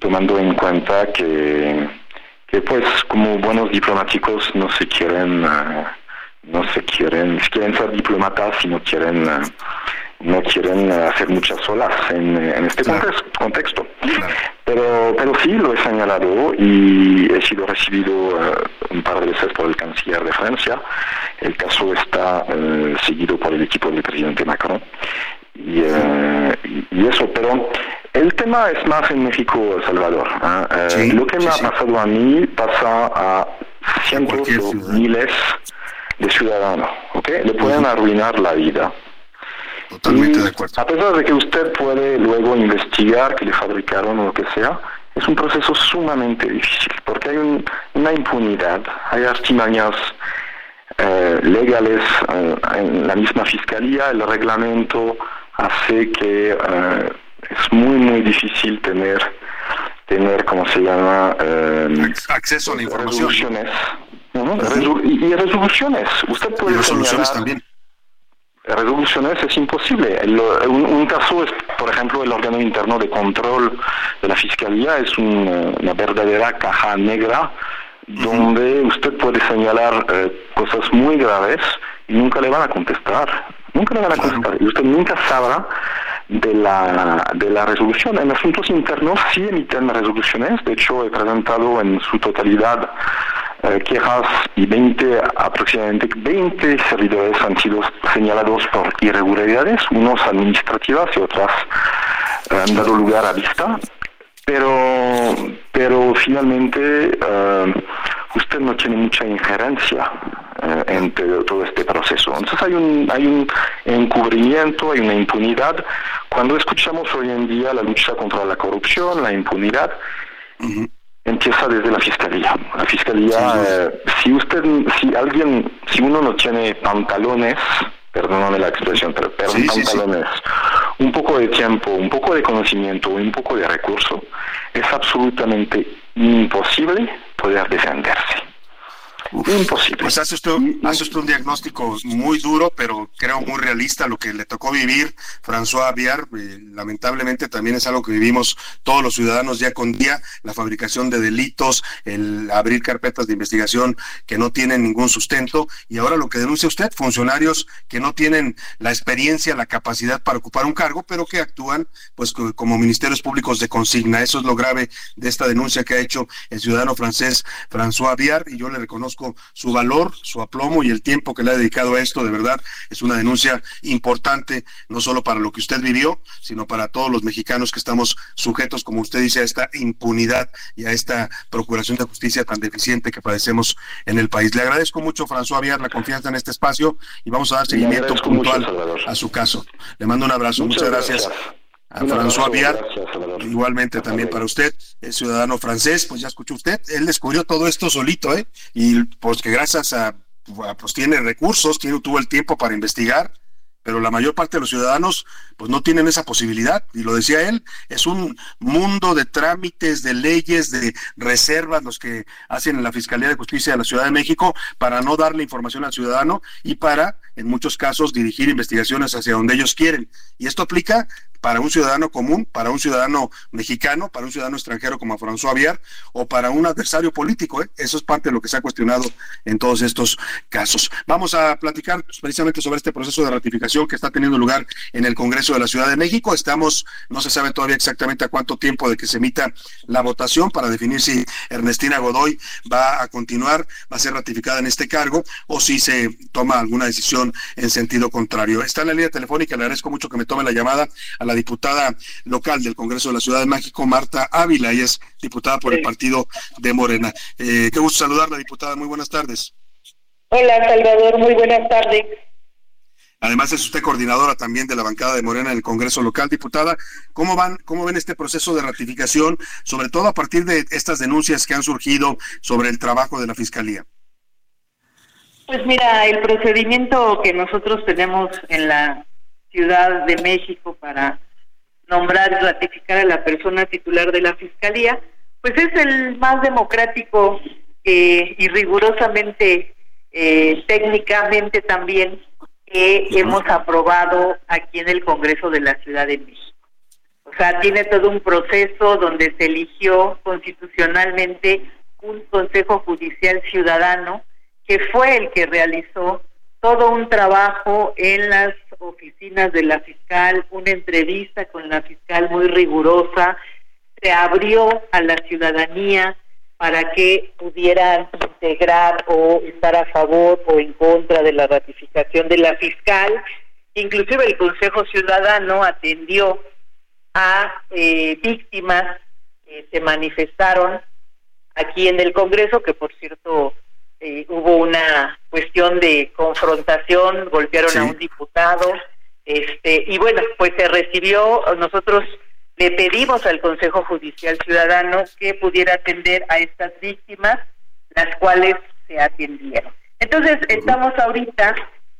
tomando en cuenta que, que pues como buenos diplomáticos no se quieren eh, no se quieren quieren ser diplomatas y no quieren no quieren eh, hacer muchas olas en, eh, en este context- contexto pero pero sí lo he señalado y he sido recibido eh, un par de veces por el canciller de Francia el caso está eh, seguido por el equipo del presidente Macron y, eh, y- y eso, pero el tema es más en México, Salvador. ¿ah? Eh, lo que me ha pasado a mí pasa a cientos o miles de ciudadanos, ¿ok? Le pueden arruinar la vida. Totalmente Y de acuerdo. A pesar de que usted puede luego investigar que le fabricaron o lo que sea, es un proceso sumamente difícil, porque hay un- una impunidad, hay artimañas eh, legales eh, en la misma fiscalía, el reglamento hace que eh, es muy muy difícil tener tener como se llama eh, acceso a la información. resoluciones ¿no? Resol- y, y resoluciones usted puede resoluciones señalar- también. Resoluciones es imposible. El- un, un caso es, por ejemplo, el órgano interno de control de la fiscalía es un, una verdadera caja negra donde usted puede señalar eh, cosas muy graves y nunca le van a contestar. Nunca le van a contestar. Y usted nunca sabrá de la, de la resolución. En asuntos internos sí emiten resoluciones. De hecho, he presentado en su totalidad eh, quejas y 20, aproximadamente 20 servidores han sido señalados por irregularidades, unos administrativas y otras eh, han dado lugar a vista. Pero, pero finalmente eh, usted no tiene mucha injerencia eh, en todo este proceso. Entonces hay un, hay un encubrimiento, hay una impunidad. Cuando escuchamos hoy en día la lucha contra la corrupción, la impunidad, empieza desde la fiscalía. La fiscalía, eh, si usted, si alguien, si uno no tiene pantalones, perdóname la expresión, pero, pero pantalones, un poco de tiempo, un poco de conocimiento, un poco de recurso, es absolutamente imposible poder defenderse. Imposible. Pues hace usted, hace usted un diagnóstico muy duro, pero creo muy realista lo que le tocó vivir François Viar. Eh, lamentablemente también es algo que vivimos todos los ciudadanos día con día, la fabricación de delitos, el abrir carpetas de investigación que no tienen ningún sustento. Y ahora lo que denuncia usted, funcionarios que no tienen la experiencia, la capacidad para ocupar un cargo, pero que actúan pues como ministerios públicos de consigna. Eso es lo grave de esta denuncia que ha hecho el ciudadano francés François Viar y yo le reconozco su valor, su aplomo y el tiempo que le ha dedicado a esto. De verdad, es una denuncia importante, no solo para lo que usted vivió, sino para todos los mexicanos que estamos sujetos, como usted dice, a esta impunidad y a esta procuración de justicia tan deficiente que padecemos en el país. Le agradezco mucho, François Aviar, la confianza en este espacio y vamos a dar seguimiento puntual a su caso. Le mando un abrazo. Muchas, gracias a François Viar, igualmente también para usted, el ciudadano francés, pues ya escuchó usted, él descubrió todo esto solito, ¿eh? Y pues que gracias a, pues tiene recursos, tiene, tuvo el tiempo para investigar, pero la mayor parte de los ciudadanos pues no tienen esa posibilidad y lo decía él, es un mundo de trámites, de leyes, de reservas los que hacen en la Fiscalía de Justicia de la Ciudad de México para no darle información al ciudadano y para en muchos casos dirigir investigaciones hacia donde ellos quieren. Y esto aplica para un ciudadano común, para un ciudadano mexicano, para un ciudadano extranjero como François Aviar o para un adversario político. ¿eh? Eso es parte de lo que se ha cuestionado en todos estos casos. Vamos a platicar precisamente sobre este proceso de ratificación que está teniendo lugar en el Congreso de la Ciudad de México. Estamos, no se sabe todavía exactamente a cuánto tiempo de que se emita la votación para definir si Ernestina Godoy va a continuar, va a ser ratificada en este cargo o si se toma alguna decisión en sentido contrario. Está en la línea telefónica, le agradezco mucho que me tome la llamada a la diputada local del Congreso de la Ciudad de México, Marta Ávila, ella es diputada por el partido de Morena. Eh, qué gusto saludarla, diputada, muy buenas tardes. Hola, Salvador, muy buenas tardes. Además es usted coordinadora también de la bancada de Morena en el Congreso local, diputada. ¿Cómo van, cómo ven este proceso de ratificación, sobre todo a partir de estas denuncias que han surgido sobre el trabajo de la fiscalía? Pues mira, el procedimiento que nosotros tenemos en la Ciudad de México para nombrar y ratificar a la persona titular de la Fiscalía, pues es el más democrático eh, y rigurosamente, eh, técnicamente también, que hemos aprobado aquí en el Congreso de la Ciudad de México. O sea, tiene todo un proceso donde se eligió constitucionalmente un Consejo Judicial Ciudadano que fue el que realizó todo un trabajo en las oficinas de la fiscal, una entrevista con la fiscal muy rigurosa, se abrió a la ciudadanía para que pudieran integrar o estar a favor o en contra de la ratificación de la fiscal. Inclusive el Consejo Ciudadano atendió a eh, víctimas que se manifestaron aquí en el Congreso, que por cierto eh, hubo una cuestión de confrontación, golpearon a un diputado, este, y bueno, pues se recibió, nosotros le pedimos al Consejo Judicial Ciudadano que pudiera atender a estas víctimas, las cuales se atendieron. Entonces, estamos ahorita,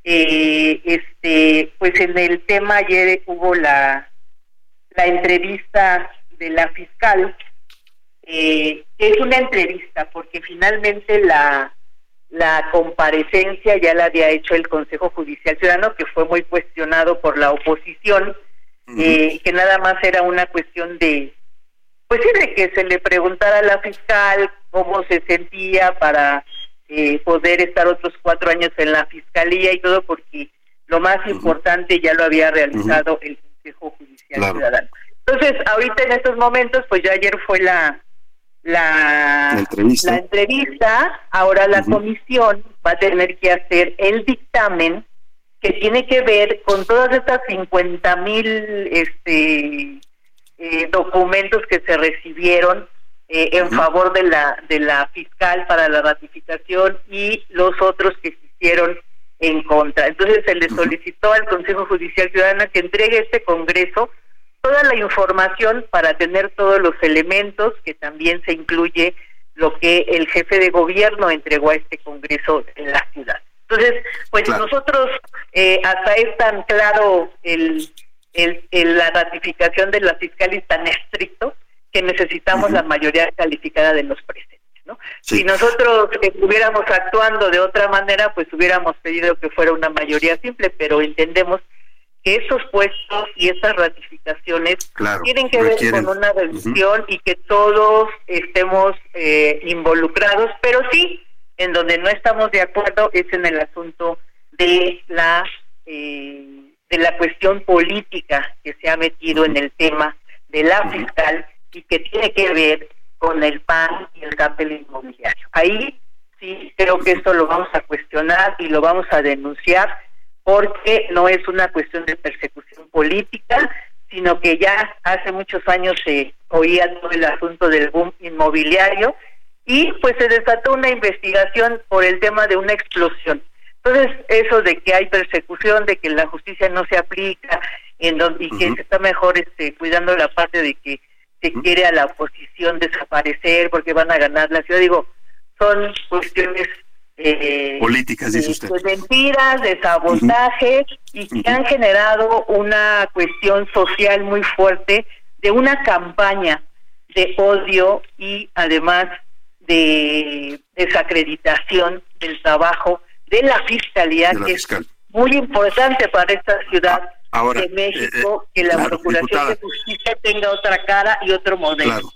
eh, este, pues en el tema ayer hubo la, la entrevista de la fiscal, eh, es una entrevista porque finalmente la la comparecencia ya la había hecho el Consejo Judicial Ciudadano, que fue muy cuestionado por la oposición, eh, que nada más era una cuestión de, pues sí, de que se le preguntara a la fiscal cómo se sentía para eh, poder estar otros cuatro años en la fiscalía y todo, porque lo más importante ya lo había realizado el Consejo Judicial Ciudadano. Entonces, ahorita en estos momentos, pues ya ayer fue la la, entrevista. ahora la comisión va a tener que hacer el dictamen que tiene que ver con todas estas 50 mil este, eh, documentos que se recibieron eh, en favor de la de la fiscal para la ratificación y los otros que se hicieron en contra. Entonces se le solicitó al Consejo Judicial Ciudadano que entregue a este Congreso toda la información para tener todos los elementos, que también se incluye lo que el jefe de gobierno entregó a este Congreso en la ciudad. Entonces, pues nosotros, eh, hasta es tan claro el, el, la ratificación de la fiscalía tan estricto que necesitamos la mayoría calificada de los presentes. ¿no? Si nosotros estuviéramos actuando de otra manera, pues hubiéramos pedido que fuera una mayoría simple, pero entendemos que esos puestos y esas ratificaciones tienen que ver con una revisión y que todos estemos eh, involucrados, pero sí, en donde no estamos de acuerdo es en el asunto de la eh, de la cuestión política que se ha metido en el tema de la fiscal y que tiene que ver con el PAN y el capital inmobiliario. Ahí sí creo que esto lo vamos a cuestionar y lo vamos a denunciar porque no es una cuestión de persecución política, sino que ya hace muchos años se oía todo el asunto del boom inmobiliario y pues se desató una investigación por el tema de una explosión. Entonces, eso de que hay persecución, de que la justicia no se aplica en donde, y que se está mejor este, cuidando la parte de que se quiere a la oposición desaparecer porque van a ganar la ciudad, digo, son cuestiones eh, políticas, dice usted. De mentiras, de sabotaje y que han generado una cuestión social muy fuerte de una campaña de odio y además de desacreditación del trabajo de la fiscalía, que es muy importante para esta ciudad de eh, México, que la Procuración de Justicia tenga otra cara y otro modelo.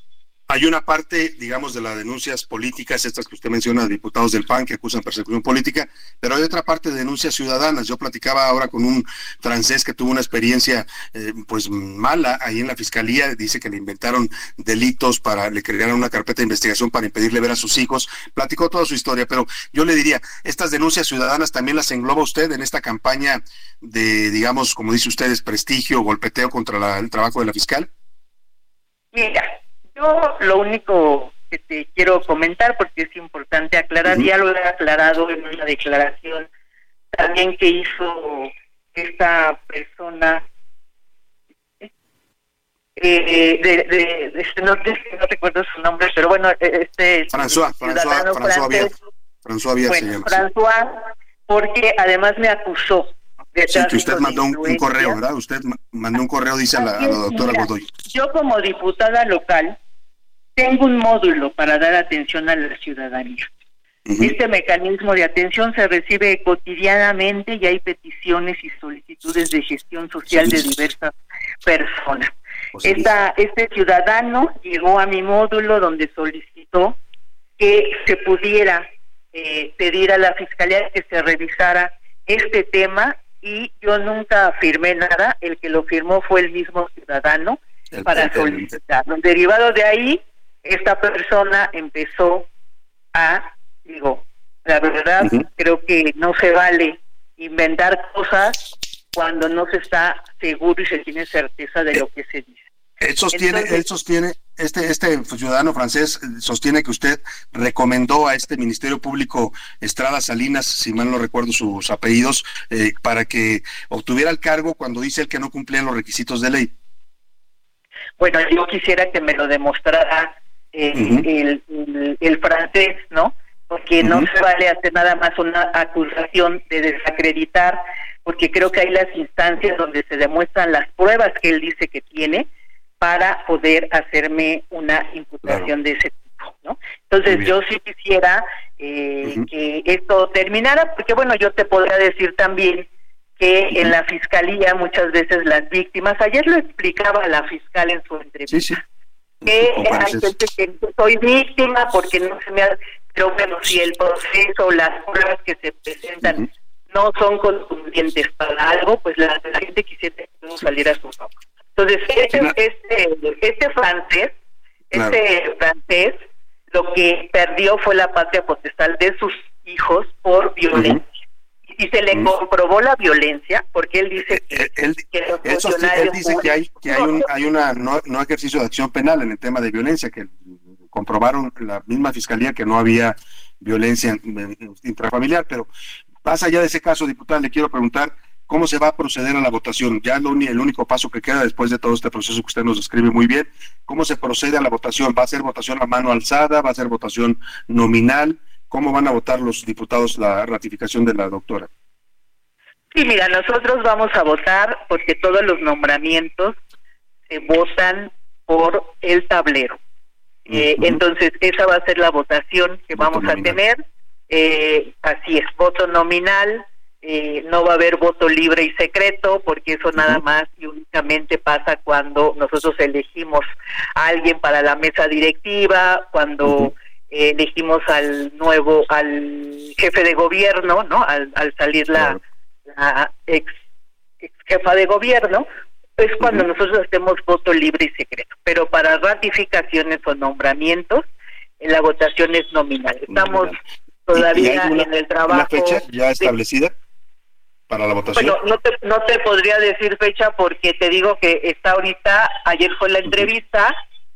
Hay una parte, digamos, de las denuncias políticas, estas que usted menciona, diputados del PAN que acusan persecución política, pero hay otra parte de denuncias ciudadanas. Yo platicaba ahora con un francés que tuvo una experiencia, eh, pues, mala ahí en la fiscalía. Dice que le inventaron delitos para, le crearon una carpeta de investigación para impedirle ver a sus hijos. Platicó toda su historia, pero yo le diría, estas denuncias ciudadanas también las engloba usted en esta campaña de, digamos, como dice usted, prestigio, golpeteo contra el trabajo de la fiscal. Mira, yo lo único que te quiero comentar, porque es importante aclarar, ya lo he aclarado en una declaración también que hizo esta persona, eh, de, de, este, no, no, recuerdo su nombre, pero bueno, e, este François, François, François, François, François, porque además me acusó Sí, que usted mandó un, correo, ¿verdad? Usted mandó un correo, dice a la, a la doctora Godoy. Yo como diputada local tengo un módulo para dar atención a la ciudadanía. Este mecanismo de atención se recibe cotidianamente y hay peticiones y solicitudes de gestión social de diversas personas. Esta, este ciudadano llegó a mi módulo donde solicitó que se pudiera eh, pedir a la fiscalía que se revisara este tema y yo nunca firmé nada, el que lo firmó fue el mismo ciudadano para solicitar. Derivado de ahí, esta persona empezó a, digo, la verdad, creo que no se vale inventar cosas cuando no se está seguro y se tiene certeza de lo que se dice. Él sostiene, él sostiene, este, este ciudadano francés sostiene que usted recomendó a este Ministerio Público Estrada Salinas, si mal no recuerdo sus apellidos, eh, para que obtuviera el cargo cuando dice él que no cumplía los requisitos de ley. Bueno, yo quisiera que me lo demostrara el, el, francés, ¿no? Porque no se vale hacer nada más una acusación de desacreditar, porque creo que hay las instancias donde se demuestran las pruebas que él dice que tiene para poder hacerme una imputación de ese tipo, ¿no? Entonces yo sí quisiera eh, que esto terminara, porque bueno, yo te podría decir también que en la fiscalía muchas veces las víctimas, ayer lo explicaba la fiscal en su entrevista, que hay gente que soy víctima porque no se me ha... Pero bueno, si el proceso, las pruebas que se presentan no son contundentes para algo, pues la, gente quisiera no salir a su favor. Entonces, este, este, este francés, este francés, lo que perdió fue la patria potestad de sus hijos por violencia. Y se le comprobó la violencia, porque él dice que, eh, él, los funcionarios... Él dice que hay, que hay, un, hay una no, no, ejercicio de acción penal en el tema de violencia, que comprobaron la misma fiscalía que no había violencia intrafamiliar, pero más allá de ese caso, diputada, le quiero preguntar cómo se va a proceder a la votación. Ya lo, el único paso que queda después de todo este proceso que usted nos describe muy bien, ¿cómo se procede a la votación? ¿Va a ser votación a mano alzada? ¿Va a ser votación nominal? ¿Cómo van a votar los diputados la ratificación de la doctora? Sí, mira, nosotros vamos a votar porque todos los nombramientos se votan por el tablero. Eh, entonces, esa va a ser la votación que vamos a tener. Eh, así es, voto nominal, eh, no va a haber voto libre y secreto, porque eso nada más y únicamente pasa cuando nosotros elegimos a alguien para la mesa directiva, cuando elegimos al nuevo, al jefe de gobierno, ¿no? Al, salir la, ex, jefa de gobierno, es cuando nosotros hacemos voto libre y secreto. Pero para ratificaciones o nombramientos, la votación es nominal. Estamos todavía en el trabajo. ¿Una fecha ya establecida? para la votación? Bueno, no te, no te podría decir fecha porque te digo que está ahorita, ayer fue la entrevista,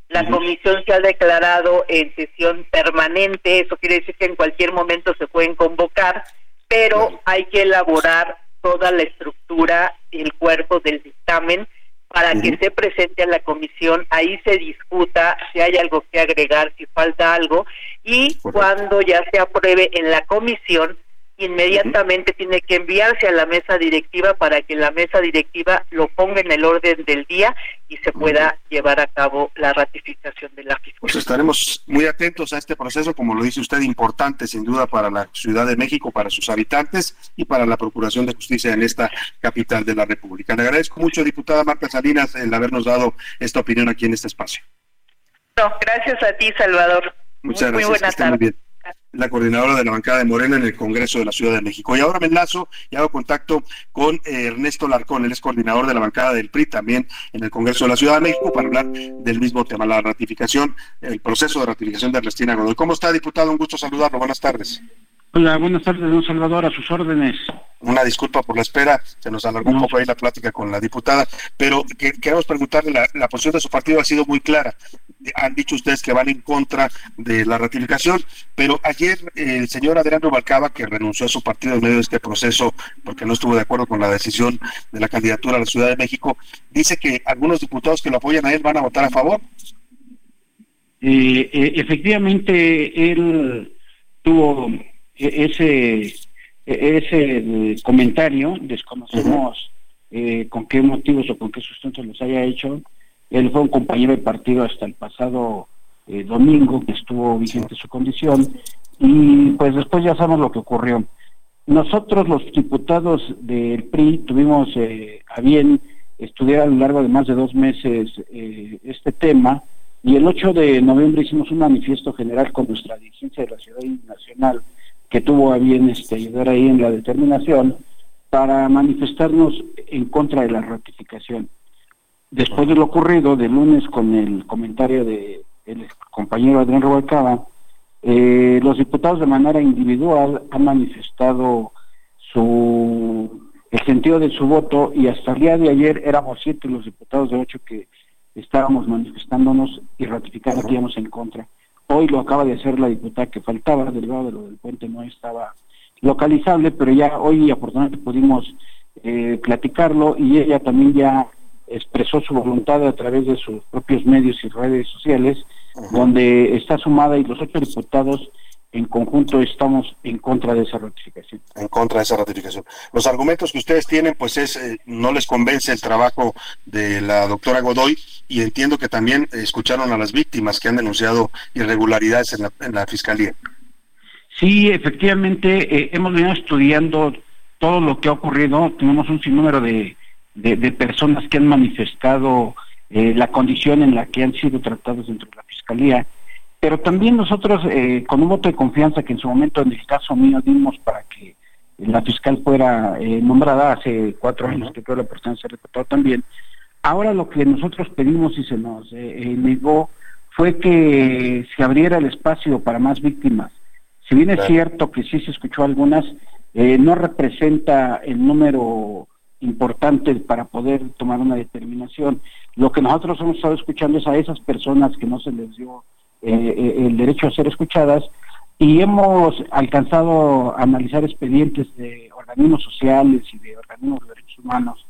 la comisión se ha declarado en sesión permanente, eso quiere decir que en cualquier momento se pueden convocar, pero hay que elaborar toda la estructura, el cuerpo del dictamen para que se presente a la comisión, ahí se discuta si hay algo que agregar, si falta algo, y cuando ya se apruebe en la comisión, inmediatamente tiene que enviarse a la mesa directiva para que la mesa directiva lo ponga en el orden del día y se pueda llevar a cabo la ratificación de la fiscalía. Pues estaremos muy atentos a este proceso, como lo dice usted, importante sin duda para la Ciudad de México, para sus habitantes y para la Procuración de Justicia en esta capital de la República. Le agradezco mucho, diputada Marta Salinas, el habernos dado esta opinión aquí en este espacio. No, gracias a ti, Salvador. Muchas gracias. Muy buenas tardes la coordinadora de la bancada de Morena en el Congreso de la Ciudad de México. Y ahora me enlazo y hago contacto con eh, Ernesto Larcón, él es coordinador de la bancada del PRI también en el Congreso de la Ciudad de México para hablar del mismo tema, la ratificación, el proceso de ratificación de Ernestina Godoy. ¿Cómo está, diputado? Un gusto saludarlo. Buenas tardes. Hola, buenas tardes, don Salvador, a sus órdenes. Una disculpa por la espera, se nos alargó un poco ahí la plática con la diputada, pero que, queremos preguntarle, la, la, posición de su partido ha sido muy clara. Han dicho ustedes que van en contra de la ratificación, pero ayer el señor Adrián Rubalcaba, que renunció a su partido en medio de este proceso porque no estuvo de acuerdo con la decisión de la candidatura a la Ciudad de México, dice que algunos diputados que lo apoyan a él van a votar a favor. Eh, eh, efectivamente, él tuvo e-, ese, ese comentario, desconocemos eh, con qué motivos o con qué sustento los haya hecho. Él fue un compañero de partido hasta el pasado eh, domingo, que estuvo vigente su condición, y pues después ya sabemos lo que ocurrió. Nosotros los diputados del PRI tuvimos eh, a bien estudiar a lo largo de más de dos meses este tema y el 8 de noviembre hicimos un manifiesto general con nuestra dirigencia de la Ciudad Nacional que tuvo a bien este, ayudar ahí en la determinación para manifestarnos en contra de la ratificación. Después de lo ocurrido de lunes con el comentario de el compañero Adrián Rubalcaba, eh, los diputados de manera individual han manifestado su el sentido de su voto y hasta el día de ayer éramos siete los diputados de ocho que estábamos manifestándonos y ratificando que íbamos en contra. Hoy lo acaba de hacer la diputada que faltaba, del lado de lo del puente no estaba localizable, pero ya hoy afortunadamente pudimos eh, platicarlo y ella también ya expresó su voluntad a través de sus propios medios y redes sociales, donde está sumada y los ocho diputados en conjunto estamos en contra de esa ratificación. En contra de esa ratificación. Los argumentos que ustedes tienen, pues es, eh, no les convence el trabajo de la doctora Godoy y entiendo que también escucharon a las víctimas que han denunciado irregularidades en la, en la Fiscalía. Sí, efectivamente, eh, hemos venido estudiando todo lo que ha ocurrido. Tenemos un sinnúmero de, de, personas que han manifestado eh, la condición en la que han sido tratados dentro de la Fiscalía. Pero también nosotros, eh, con un voto de confianza que en su momento, en el caso mío, dimos para que la fiscal fuera eh, nombrada hace cuatro años, que creo la persona se reportó también, ahora lo que nosotros pedimos y se nos eh, negó fue que se abriera el espacio para más víctimas. Si bien es cierto que sí se escuchó algunas, no representa el número importante para poder tomar una determinación. Lo que nosotros hemos estado escuchando es a esas personas que no se les dio el derecho a ser escuchadas y hemos alcanzado a analizar expedientes de organismos sociales y de organismos de derechos humanos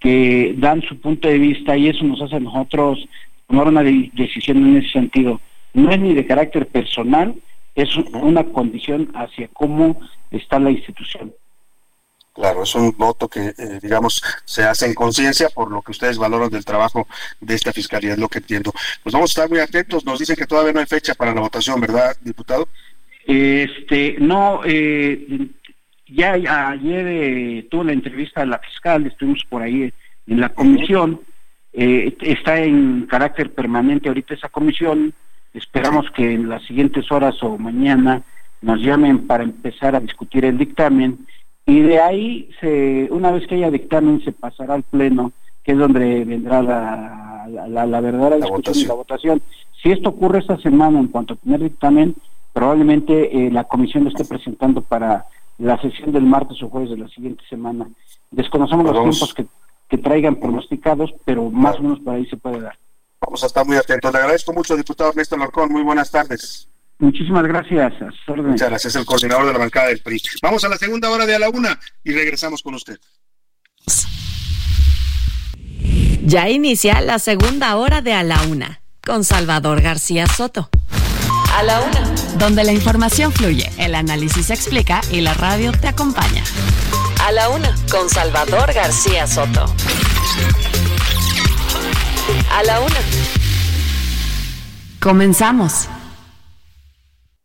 que dan su punto de vista y eso nos hace a nosotros tomar una decisión en ese sentido. No es ni de carácter personal, es una condición hacia cómo está la institución. Claro, es un voto que, eh, digamos, se hace en conciencia por lo que ustedes valoran del trabajo de esta fiscalía, es lo que entiendo. Pues vamos a estar muy atentos, nos dicen que todavía no hay fecha para la votación, ¿verdad, diputado? Este, no, eh, ya ayer eh, tuve la entrevista a la fiscal, estuvimos por ahí en la comisión, eh, está en carácter permanente ahorita esa comisión, esperamos que en las siguientes horas o mañana nos llamen para empezar a discutir el dictamen y de ahí, se, una vez que haya dictamen, se pasará al pleno, que es donde vendrá la, la, la, verdadera discusión y la votación. Si esto ocurre esta semana en cuanto a tener dictamen, probablemente eh, la comisión lo esté presentando para la sesión del martes o jueves de la siguiente semana. Desconocemos los tiempos que, que, traigan pronosticados, pero más o menos por ahí se puede dar. Vamos a estar muy atentos. Le agradezco mucho, diputado Ernesto Larcón. Muy buenas tardes. Muchísimas gracias. Muchas gracias, el coordinador de la bancada del PRI. Vamos a la segunda hora de a la una y regresamos con usted. Ya inicia la segunda hora de a la una con Salvador García Soto. A la una. Donde la información fluye, el análisis se explica y la radio te acompaña. A la una con Salvador García Soto. A la una. Comenzamos.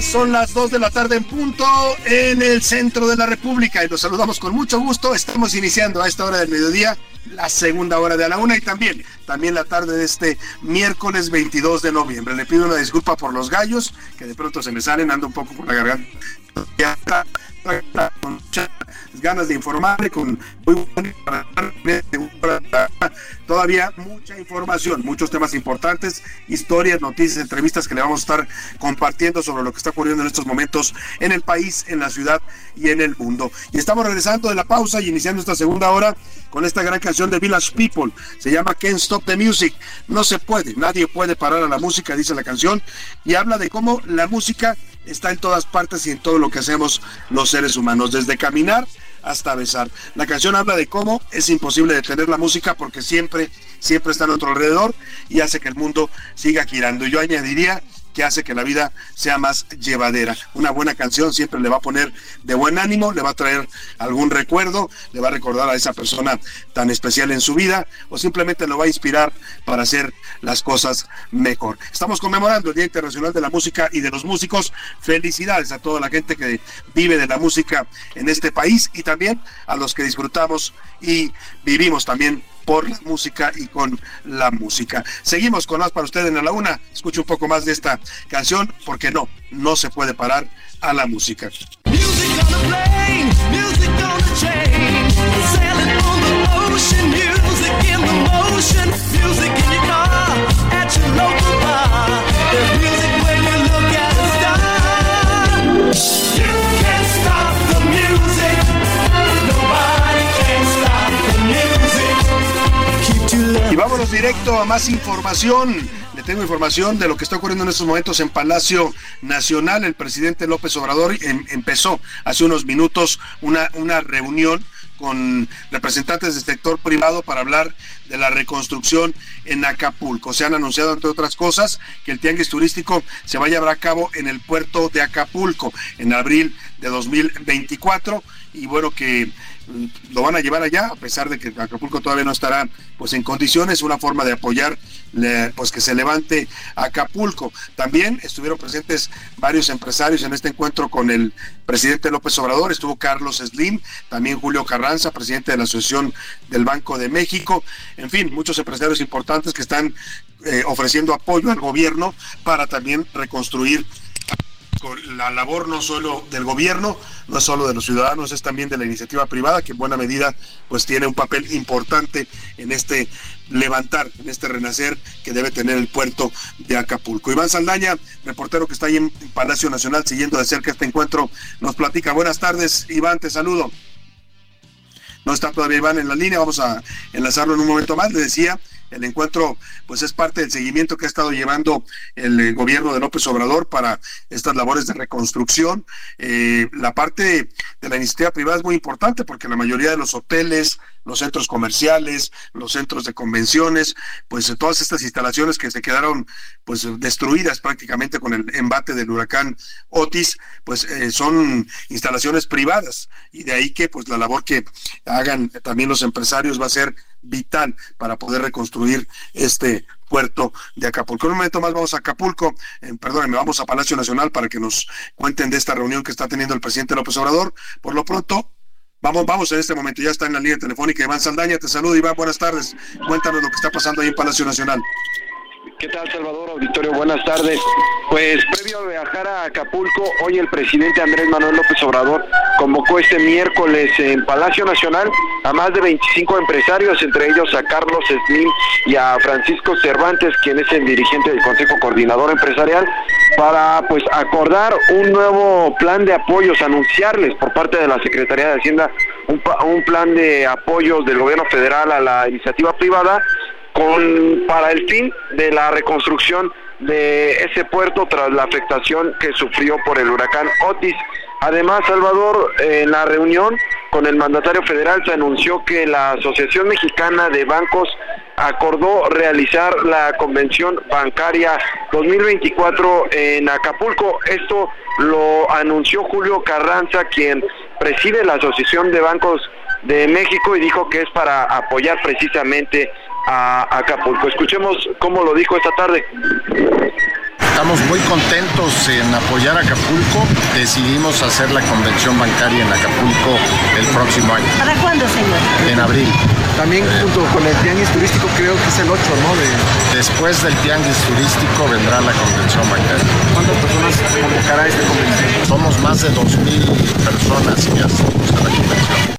Son las 2 de la tarde en punto en el centro de la República y los saludamos con mucho gusto. Estamos iniciando a esta hora del mediodía la segunda hora de a la una y también, también la tarde de este miércoles 22 de noviembre. Le pido una disculpa por los gallos que de pronto se me salen, ando un poco por la garganta. Con muchas ganas de informarle con muy todavía mucha información, muchos temas importantes, historias, noticias, entrevistas que le vamos a estar compartiendo sobre lo que está ocurriendo en estos momentos en el país, en la ciudad y en el mundo. Y estamos regresando de la pausa y iniciando esta segunda hora con esta gran canción de Village People. Se llama Can't Stop the Music. No se puede, nadie puede parar a la música, dice la canción, y habla de cómo la música está en todas partes y en todo lo que hacemos los seres humanos, desde caminar hasta besar. La canción habla de cómo es imposible detener la música porque siempre, siempre está a nuestro alrededor y hace que el mundo siga girando. Yo añadiría que hace que la vida sea más llevadera. Una buena canción siempre le va a poner de buen ánimo, le va a traer algún recuerdo, le va a recordar a esa persona tan especial en su vida o simplemente lo va a inspirar para hacer las cosas mejor. Estamos conmemorando el Día Internacional de la Música y de los Músicos. Felicidades a toda la gente que vive de la música en este país y también a los que disfrutamos y vivimos también por la música y con la música. Seguimos con más para ustedes en la una. Escuche un poco más de esta canción, porque no, no se puede parar a la música. Y vámonos directo a más información. Le tengo información de lo que está ocurriendo en estos momentos en Palacio Nacional. El presidente López Obrador em- empezó hace unos minutos una, una reunión con representantes del sector privado para hablar de la reconstrucción en Acapulco. Se han anunciado, entre otras cosas, que el tianguis turístico se va a llevar a cabo en el puerto de Acapulco en abril de 2024 y bueno que lo van a llevar allá a pesar de que Acapulco todavía no estará pues en condiciones una forma de apoyar pues que se levante Acapulco. También estuvieron presentes varios empresarios en este encuentro con el presidente López Obrador estuvo Carlos Slim también Julio Carranza presidente de la Asociación del Banco de México. En fin muchos empresarios importantes que están eh, ofreciendo apoyo al gobierno para también reconstruir con la labor no solo del gobierno, no solo de los ciudadanos, es también de la iniciativa privada, que en buena medida pues tiene un papel importante en este levantar, en este renacer que debe tener el puerto de Acapulco. Iván Saldaña, reportero que está ahí en Palacio Nacional siguiendo de cerca este encuentro, nos platica. Buenas tardes, Iván, te saludo. No está todavía Iván en la línea, vamos a enlazarlo en un momento más. Le decía, el encuentro pues es parte del seguimiento que ha estado llevando el eh, gobierno de López Obrador para estas labores de reconstrucción. Eh, la parte de la iniciativa privada es muy importante porque la mayoría de los hoteles, los centros comerciales, los centros de convenciones, pues todas estas instalaciones que se quedaron pues destruidas prácticamente con el embate del huracán Otis, pues eh, son instalaciones privadas y de ahí que pues la labor que hagan también los empresarios va a ser vital para poder reconstruir este puerto de Acapulco. En un momento más vamos a Acapulco, eh, perdónenme, vamos a Palacio Nacional para que nos cuenten de esta reunión que está teniendo el presidente López Obrador. Por lo pronto, vamos, vamos en este momento, ya está en la línea telefónica Iván Saldaña, te saludo Iván, buenas tardes. Cuéntanos lo que está pasando ahí en Palacio Nacional. ¿Qué tal, Salvador Auditorio? Buenas tardes. Pues previo a viajar a Acapulco, hoy el presidente Andrés Manuel López Obrador convocó este miércoles en Palacio Nacional a más de 25 empresarios, entre ellos a Carlos Slim y a Francisco Cervantes, quien es el dirigente del Consejo Coordinador Empresarial, para pues acordar un nuevo plan de apoyos, anunciarles por parte de la Secretaría de Hacienda un, un plan de apoyos del gobierno federal a la iniciativa privada con para el fin de la reconstrucción de ese puerto tras la afectación que sufrió por el huracán Otis. Además, Salvador, en la reunión con el mandatario federal se anunció que la Asociación Mexicana de Bancos acordó realizar la convención bancaria 2024 en Acapulco. Esto lo anunció Julio Carranza, quien preside la Asociación de Bancos de México y dijo que es para apoyar precisamente a Acapulco. Escuchemos cómo lo dijo esta tarde. Estamos muy contentos en apoyar a Acapulco. Decidimos hacer la convención bancaria en Acapulco el próximo año, ¿Para cuándo, señor? en abril. También junto con el tianguis turístico creo que es el 8, ¿no? Después del tianguis turístico vendrá la convención bancaria. ¿Cuántas personas convocará esta convención? Somos más de 2.000 personas que asistimos a la convención.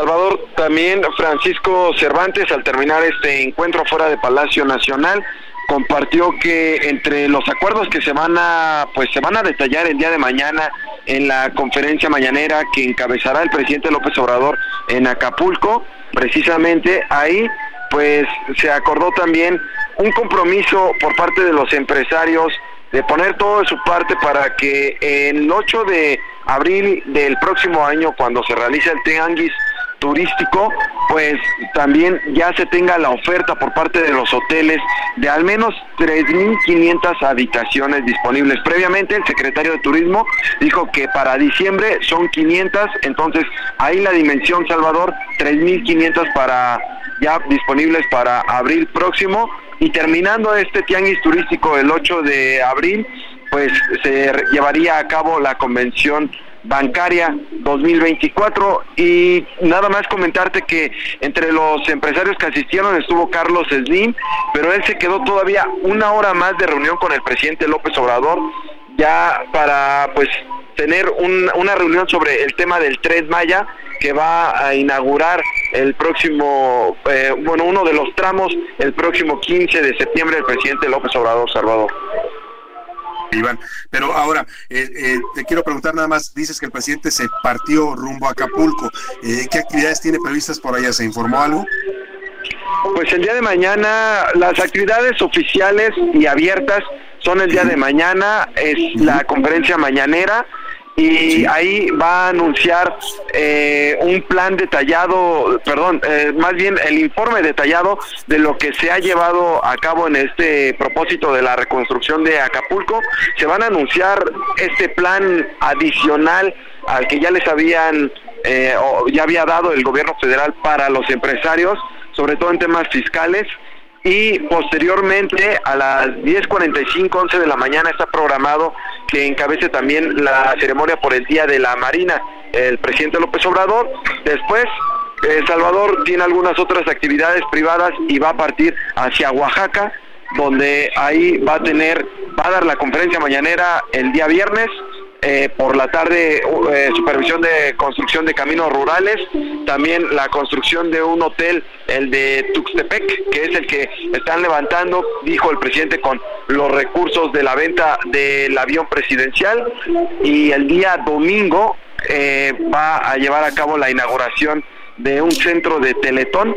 Salvador, también Francisco Cervantes, al terminar este encuentro fuera de Palacio Nacional, compartió que entre los acuerdos que se van a pues se van a detallar el día de mañana en la conferencia mañanera que encabezará el presidente López Obrador en Acapulco, precisamente ahí pues se acordó también un compromiso por parte de los empresarios de poner todo de su parte para que el 8 de abril del próximo año, cuando se realice el Tianguis turístico, pues también ya se tenga la oferta por parte de los hoteles de al menos 3.500 habitaciones disponibles. Previamente el secretario de Turismo dijo que para diciembre son 500, entonces ahí la dimensión Salvador, 3.500 para ya disponibles para abril próximo y terminando este tianguis turístico el 8 de abril, pues se llevaría a cabo la convención bancaria 2024 y nada más comentarte que entre los empresarios que asistieron estuvo Carlos Slim, pero él se quedó todavía una hora más de reunión con el presidente López Obrador ya para pues tener una reunión sobre el tema del 3 Maya que va a inaugurar el próximo, eh, bueno, uno de los tramos el próximo 15 de septiembre el presidente López Obrador Salvador. Iván. Pero ahora, eh, eh, te quiero preguntar nada más, dices que el presidente se partió rumbo a Acapulco. Eh, ¿Qué actividades tiene previstas por allá? ¿Se informó algo? Pues el día de mañana, las actividades oficiales y abiertas son el día de mañana, es la conferencia mañanera y ahí va a anunciar eh, un plan detallado, perdón, eh, más bien el informe detallado de lo que se ha llevado a cabo en este propósito de la reconstrucción de Acapulco. Se van a anunciar este plan adicional al que ya les habían, eh, o ya había dado el gobierno federal para los empresarios, sobre todo en temas fiscales y posteriormente a las 10.45, 11 de la mañana está programado que encabece también la ceremonia por el Día de la Marina el presidente López Obrador. Después, El Salvador tiene algunas otras actividades privadas y va a partir hacia Oaxaca, donde ahí va a tener, va a dar la conferencia mañanera el día viernes eh, por la tarde eh, supervisión de construcción de caminos rurales, también la construcción de un hotel, el de Tuxtepec, que es el que están levantando, dijo el presidente, con los recursos de la venta del avión presidencial y el día domingo eh, va a llevar a cabo la inauguración de un centro de Teletón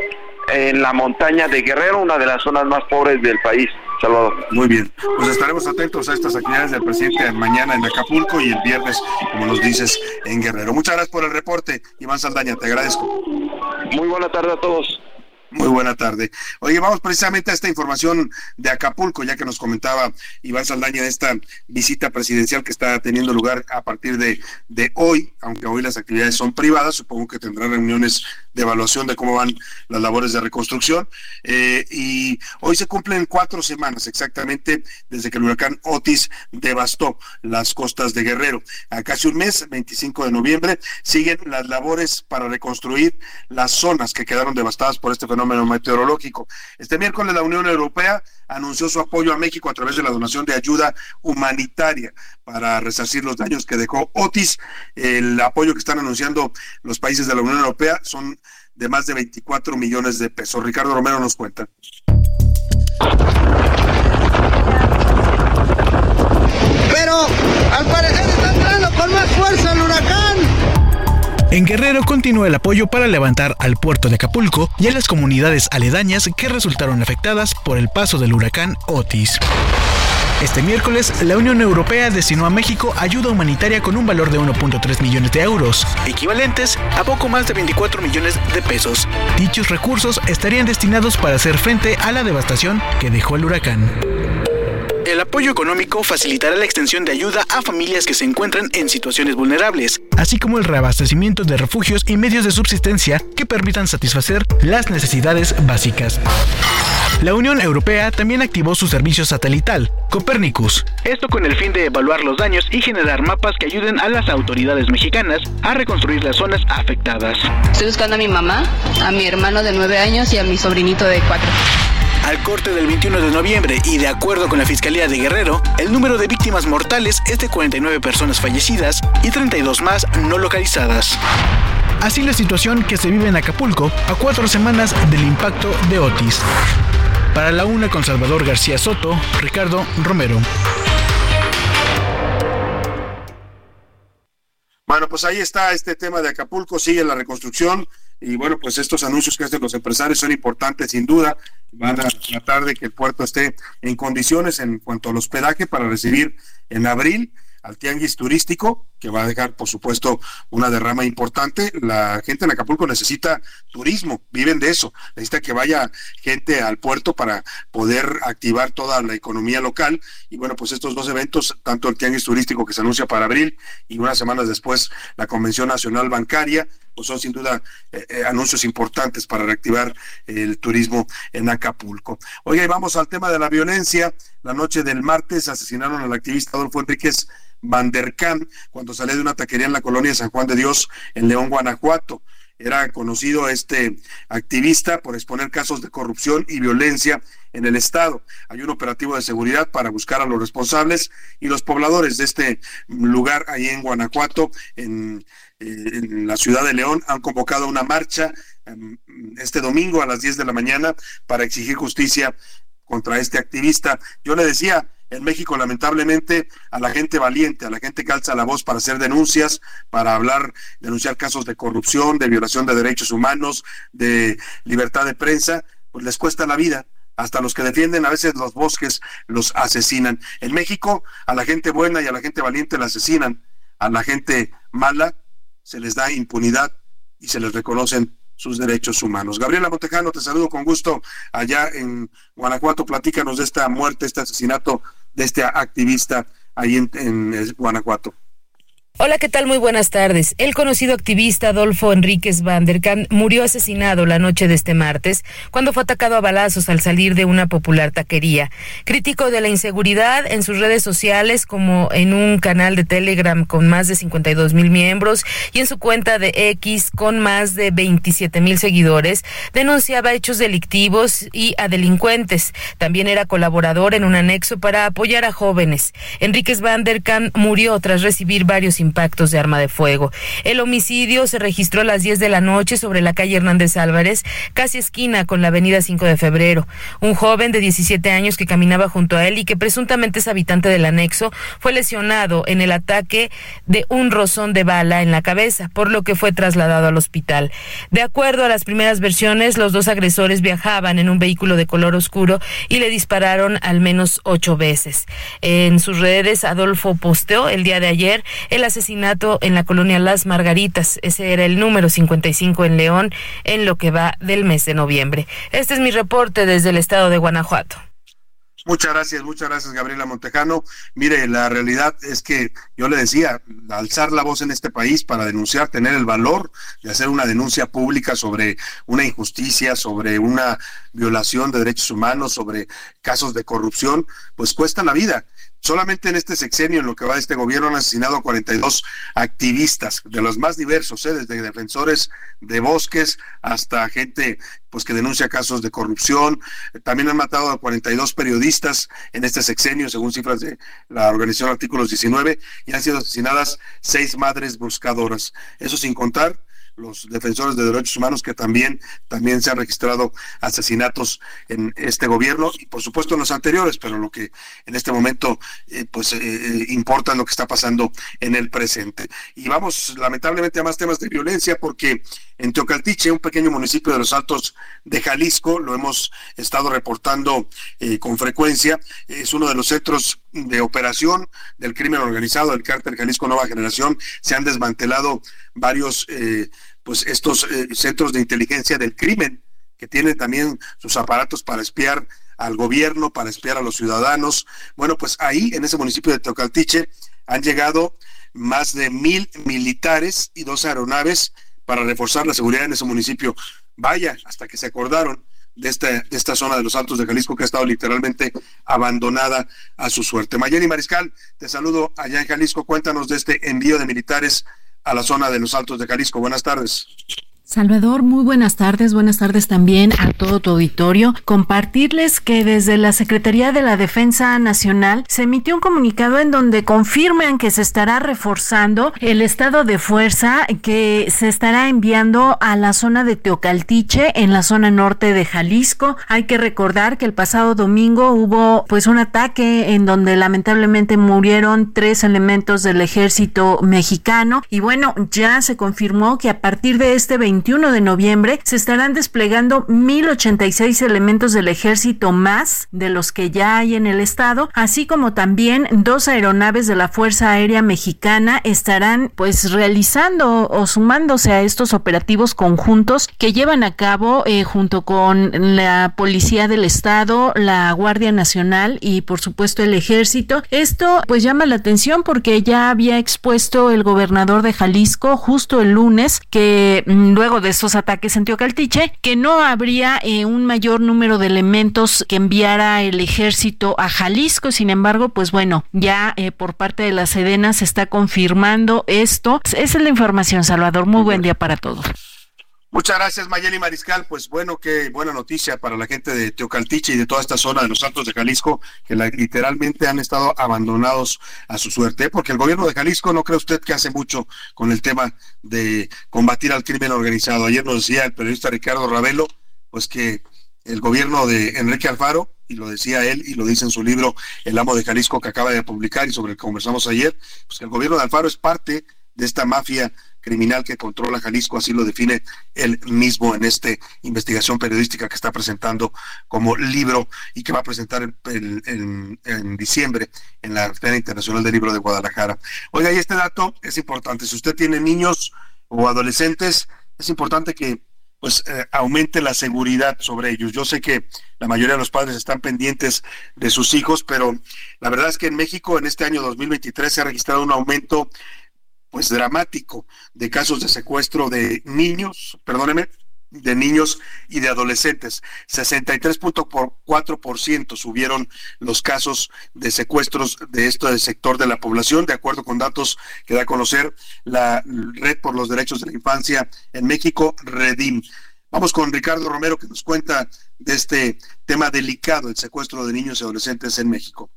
en la montaña de Guerrero, una de las zonas más pobres del país. Salvador. Muy bien, pues estaremos atentos a estas actividades del presidente mañana en Acapulco y el viernes, como nos dices, en Guerrero. Muchas gracias por el reporte, Iván Saldaña, te agradezco. Muy buena tarde a todos. Muy buena tarde. Oye, vamos precisamente a esta información de Acapulco, ya que nos comentaba Iván Saldaña de esta visita presidencial que está teniendo lugar a partir de, de hoy, aunque hoy las actividades son privadas, supongo que tendrá reuniones de evaluación de cómo van las labores de reconstrucción. Eh, y hoy se cumplen cuatro semanas exactamente desde que el huracán Otis devastó las costas de Guerrero. A casi un mes, 25 de noviembre, siguen las labores para reconstruir las zonas que quedaron devastadas por este fenómeno meteorológico. Este miércoles la Unión Europea anunció su apoyo a México a través de la donación de ayuda humanitaria para resarcir los daños que dejó Otis. El apoyo que están anunciando los países de la Unión Europea son de más de 24 millones de pesos. Ricardo Romero nos cuenta. Pero al parecer está entrando con más fuerza el huracán. En Guerrero continúa el apoyo para levantar al puerto de Acapulco y a las comunidades aledañas que resultaron afectadas por el paso del huracán Otis. Este miércoles, la Unión Europea destinó a México ayuda humanitaria con un valor de 1.3 millones de euros, equivalentes a poco más de 24 millones de pesos. Dichos recursos estarían destinados para hacer frente a la devastación que dejó el huracán. El apoyo económico facilitará la extensión de ayuda a familias que se encuentran en situaciones vulnerables, así como el reabastecimiento de refugios y medios de subsistencia que permitan satisfacer las necesidades básicas. La Unión Europea también activó su servicio satelital, Copernicus, esto con el fin de evaluar los daños y generar mapas que ayuden a las autoridades mexicanas a reconstruir las zonas afectadas. Estoy buscando a mi mamá, a mi hermano de 9 años y a mi sobrinito de 4. Al corte del 21 de noviembre y de acuerdo con la Fiscalía de Guerrero, el número de víctimas mortales es de 49 personas fallecidas y 32 más no localizadas. Así la situación que se vive en Acapulco a cuatro semanas del impacto de Otis. Para la una con Salvador García Soto, Ricardo Romero. Bueno, pues ahí está este tema de Acapulco, sigue la reconstrucción y bueno, pues estos anuncios que hacen los empresarios son importantes sin duda. Van a tratar de que el puerto esté en condiciones en cuanto al hospedaje para recibir en abril al tianguis turístico, que va a dejar, por supuesto, una derrama importante. La gente en Acapulco necesita turismo, viven de eso. Necesita que vaya gente al puerto para poder activar toda la economía local. Y bueno, pues estos dos eventos, tanto el tianguis turístico que se anuncia para abril y unas semanas después la Convención Nacional Bancaria, pues son sin duda eh, eh, anuncios importantes para reactivar el turismo en Acapulco. Oiga, y vamos al tema de la violencia. La noche del martes asesinaron al activista Adolfo Enríquez Van der Kamp cuando salía de una taquería en la colonia San Juan de Dios en León, Guanajuato. Era conocido este activista por exponer casos de corrupción y violencia en el Estado. Hay un operativo de seguridad para buscar a los responsables y los pobladores de este lugar ahí en Guanajuato, en, eh, la ciudad de León, han convocado una marcha em, este domingo a las 10 de la mañana para exigir justicia contra este activista. Yo le decía, en México, lamentablemente, a la gente valiente, a la gente que alza la voz para hacer denuncias, para hablar, denunciar casos de corrupción, de violación de derechos humanos, de libertad de prensa, pues les cuesta la vida. Hasta los que defienden a veces los bosques los asesinan. En México, a la gente buena y a la gente valiente la asesinan. A la gente mala se les da impunidad y se les reconocen sus derechos humanos. Gabriela Montejano, te saludo con gusto allá en Guanajuato. Platícanos de esta muerte, este asesinato de este activista ahí en, en Guanajuato. Hola, ¿qué tal? Muy buenas tardes. El conocido activista Adolfo Enríquez Van der Kamp murió asesinado la noche de este martes cuando fue atacado a balazos al salir de una popular taquería. Crítico de la inseguridad en sus redes sociales como en un canal de Telegram con más de 52 mil miembros y en su cuenta de X con más de 27 mil seguidores, denunciaba hechos delictivos y a delincuentes. También era colaborador en un anexo para apoyar a jóvenes. Enríquez Van der Kamp murió tras recibir varios impactos de arma de fuego. El homicidio se registró a las 10 de la noche sobre la calle Hernández Álvarez, casi esquina con la avenida 5 de febrero. Un joven de 17 años que caminaba junto a él y que presuntamente es habitante del anexo fue lesionado en el ataque de un rozón de bala en la cabeza, por lo que fue trasladado al hospital. De acuerdo a las primeras versiones, los dos agresores viajaban en un vehículo de color oscuro y le dispararon al menos ocho veces. En sus redes, Adolfo posteó el día de ayer el en la colonia Las Margaritas. Ese era el número 55 en León en lo que va del mes de noviembre. Este es mi reporte desde el estado de Guanajuato. Muchas gracias, muchas gracias Gabriela Montejano. Mire, la realidad es que yo le decía, alzar la voz en este país para denunciar, tener el valor de hacer una denuncia pública sobre una injusticia, sobre una violación de derechos humanos, sobre casos de corrupción, pues cuesta la vida. Solamente en este sexenio, en lo que va de este gobierno, han asesinado a 42 activistas, de los más diversos, ¿eh? desde defensores de bosques hasta gente pues que denuncia casos de corrupción. También han matado a 42 periodistas en este sexenio, según cifras de la organización Artículos 19, y han sido asesinadas seis madres buscadoras. Eso sin contar los defensores de derechos humanos que también, también se han registrado asesinatos en este gobierno y por supuesto en los anteriores, pero lo que en este momento eh, pues eh, eh, importa lo que está pasando en el presente. Y vamos lamentablemente a más temas de violencia porque en Teocaltiche, un pequeño municipio de los Altos de Jalisco, lo hemos estado reportando con frecuencia, es uno de los centros de operación del crimen organizado, del cártel Jalisco Nueva Generación, se han desmantelado varios eh, pues estos eh, centros de inteligencia del crimen que tienen también sus aparatos para espiar al gobierno, para espiar a los ciudadanos. Bueno, pues ahí en ese municipio de Teocaltiche han llegado más de mil militares y dos aeronaves para reforzar la seguridad en ese municipio. Vaya, hasta que se acordaron de esta, de esta zona de los Altos de Jalisco que ha estado literalmente abandonada a su suerte. Mayeni Mariscal, te saludo allá en Jalisco. Cuéntanos de este envío de militares a la zona de los Altos de Jalisco. Buenas tardes. Salvador, muy buenas tardes, buenas tardes también a todo tu auditorio. Compartirles que desde la Secretaría de la Defensa Nacional se emitió un comunicado en donde confirman que se estará reforzando el estado de fuerza que se estará enviando a la zona de Teocaltiche en la zona norte de Jalisco. Hay que recordar que el pasado domingo hubo pues un ataque en donde lamentablemente murieron tres elementos del ejército mexicano y bueno, ya se confirmó que a partir de este 21 de noviembre se estarán desplegando 1086 elementos del ejército más de los que ya hay en el estado, así como también dos aeronaves de la Fuerza Aérea Mexicana estarán pues realizando o sumándose a estos operativos conjuntos que llevan a cabo eh, junto con la Policía del Estado, la Guardia Nacional y por supuesto el ejército. Esto pues llama la atención porque ya había expuesto el gobernador de Jalisco justo el lunes que luego luego de estos ataques en Teocaltiche, que no habría eh, un mayor número de elementos que enviara el ejército a Jalisco. Sin embargo, pues bueno, ya eh, por parte de la Sedena se está confirmando esto. Esa es la información, Salvador. Muy buen día para todos. Muchas gracias, Mayeli Mariscal. Pues bueno, qué buena noticia para la gente de Teocaltiche y de toda esta zona de los Altos de Jalisco, que literalmente han estado abandonados a su suerte, porque el gobierno de Jalisco no cree usted que hace mucho con el tema de combatir al crimen organizado. Ayer nos decía el periodista Ricardo Ravelo, pues que el gobierno de Enrique Alfaro, y lo decía él y lo dice en su libro El amo de Jalisco que acaba de publicar y sobre el que conversamos ayer, pues que el gobierno de Alfaro es parte de esta mafia criminal que controla Jalisco, así lo define él mismo en esta investigación periodística que está presentando como libro y que va a presentar en, en, diciembre en la Feria Internacional del Libro de Guadalajara. Oiga, y este dato es importante. Si usted tiene niños o adolescentes, es importante que pues eh, aumente la seguridad sobre ellos. Yo sé que la mayoría de los padres están pendientes de sus hijos, pero la verdad es que en México en este año 2023 se ha registrado un aumento pues dramático de casos de secuestro de niños, perdóneme, de niños y de adolescentes. 63.4% subieron los casos de secuestros de este sector de la población, de acuerdo con datos que da a conocer la Red por los Derechos de la Infancia en México, Redim. Vamos con Ricardo Romero que nos cuenta de este tema delicado, el secuestro de niños y adolescentes en México.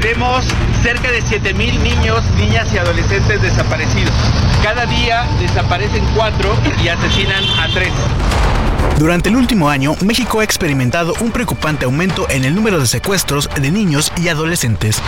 Tenemos cerca de 7 mil niños, niñas y adolescentes desaparecidos. Cada día desaparecen cuatro y asesinan a tres. Durante el último año, México ha experimentado un preocupante aumento en el número de secuestros de niños y adolescentes.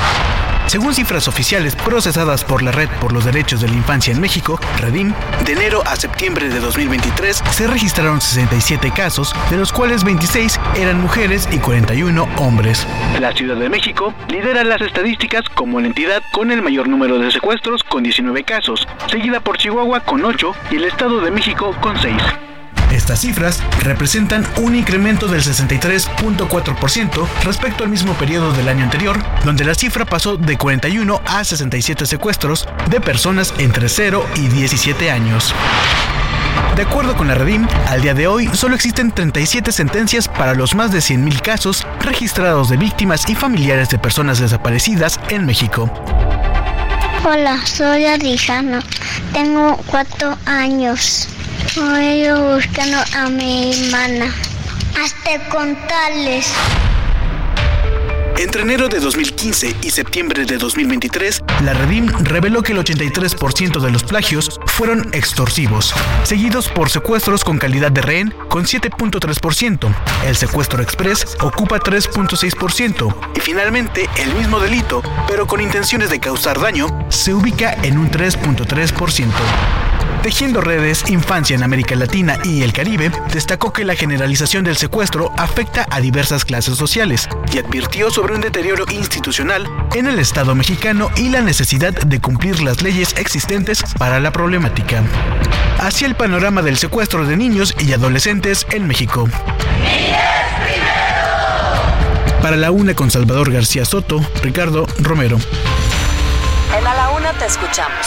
Según cifras oficiales procesadas por la Red por los Derechos de la Infancia en México, Redim, de enero a septiembre de 2023 se registraron 67 casos, de los cuales 26 eran mujeres y 41 hombres. La Ciudad de México lidera las estadísticas como la entidad con el mayor número de secuestros con 19 casos, seguida por Chihuahua con 8 y el Estado de México con 6. Estas cifras representan un incremento del 63.4% respecto al mismo periodo del año anterior, donde la cifra pasó de 41 a 67 secuestros de personas entre 0 y 17 años. De acuerdo con la Redim, al día de hoy solo existen 37 sentencias para los más de 100.000 casos registrados de víctimas y familiares de personas desaparecidas en México. Hola, soy Arijano. Tengo cuatro años. Ido buscando a mi hermana. Hasta contarles. Entre enero de 2015 y septiembre de 2023, la Redim reveló que el 83% de los plagios fueron extorsivos, seguidos por secuestros con calidad de rehén con 7.3%. El secuestro express ocupa 3.6% y finalmente el mismo delito, pero con intenciones de causar daño, se ubica en un 3.3%. Tejiendo redes, Infancia en América Latina y el Caribe destacó que la generalización del secuestro afecta a diversas clases sociales y advirtió sobre un deterioro institucional en el Estado mexicano y la necesidad de cumplir las leyes existentes para la problemática. Así el panorama del secuestro de niños y adolescentes en México. Para la una con Salvador García Soto, Ricardo Romero. En la Una te escuchamos.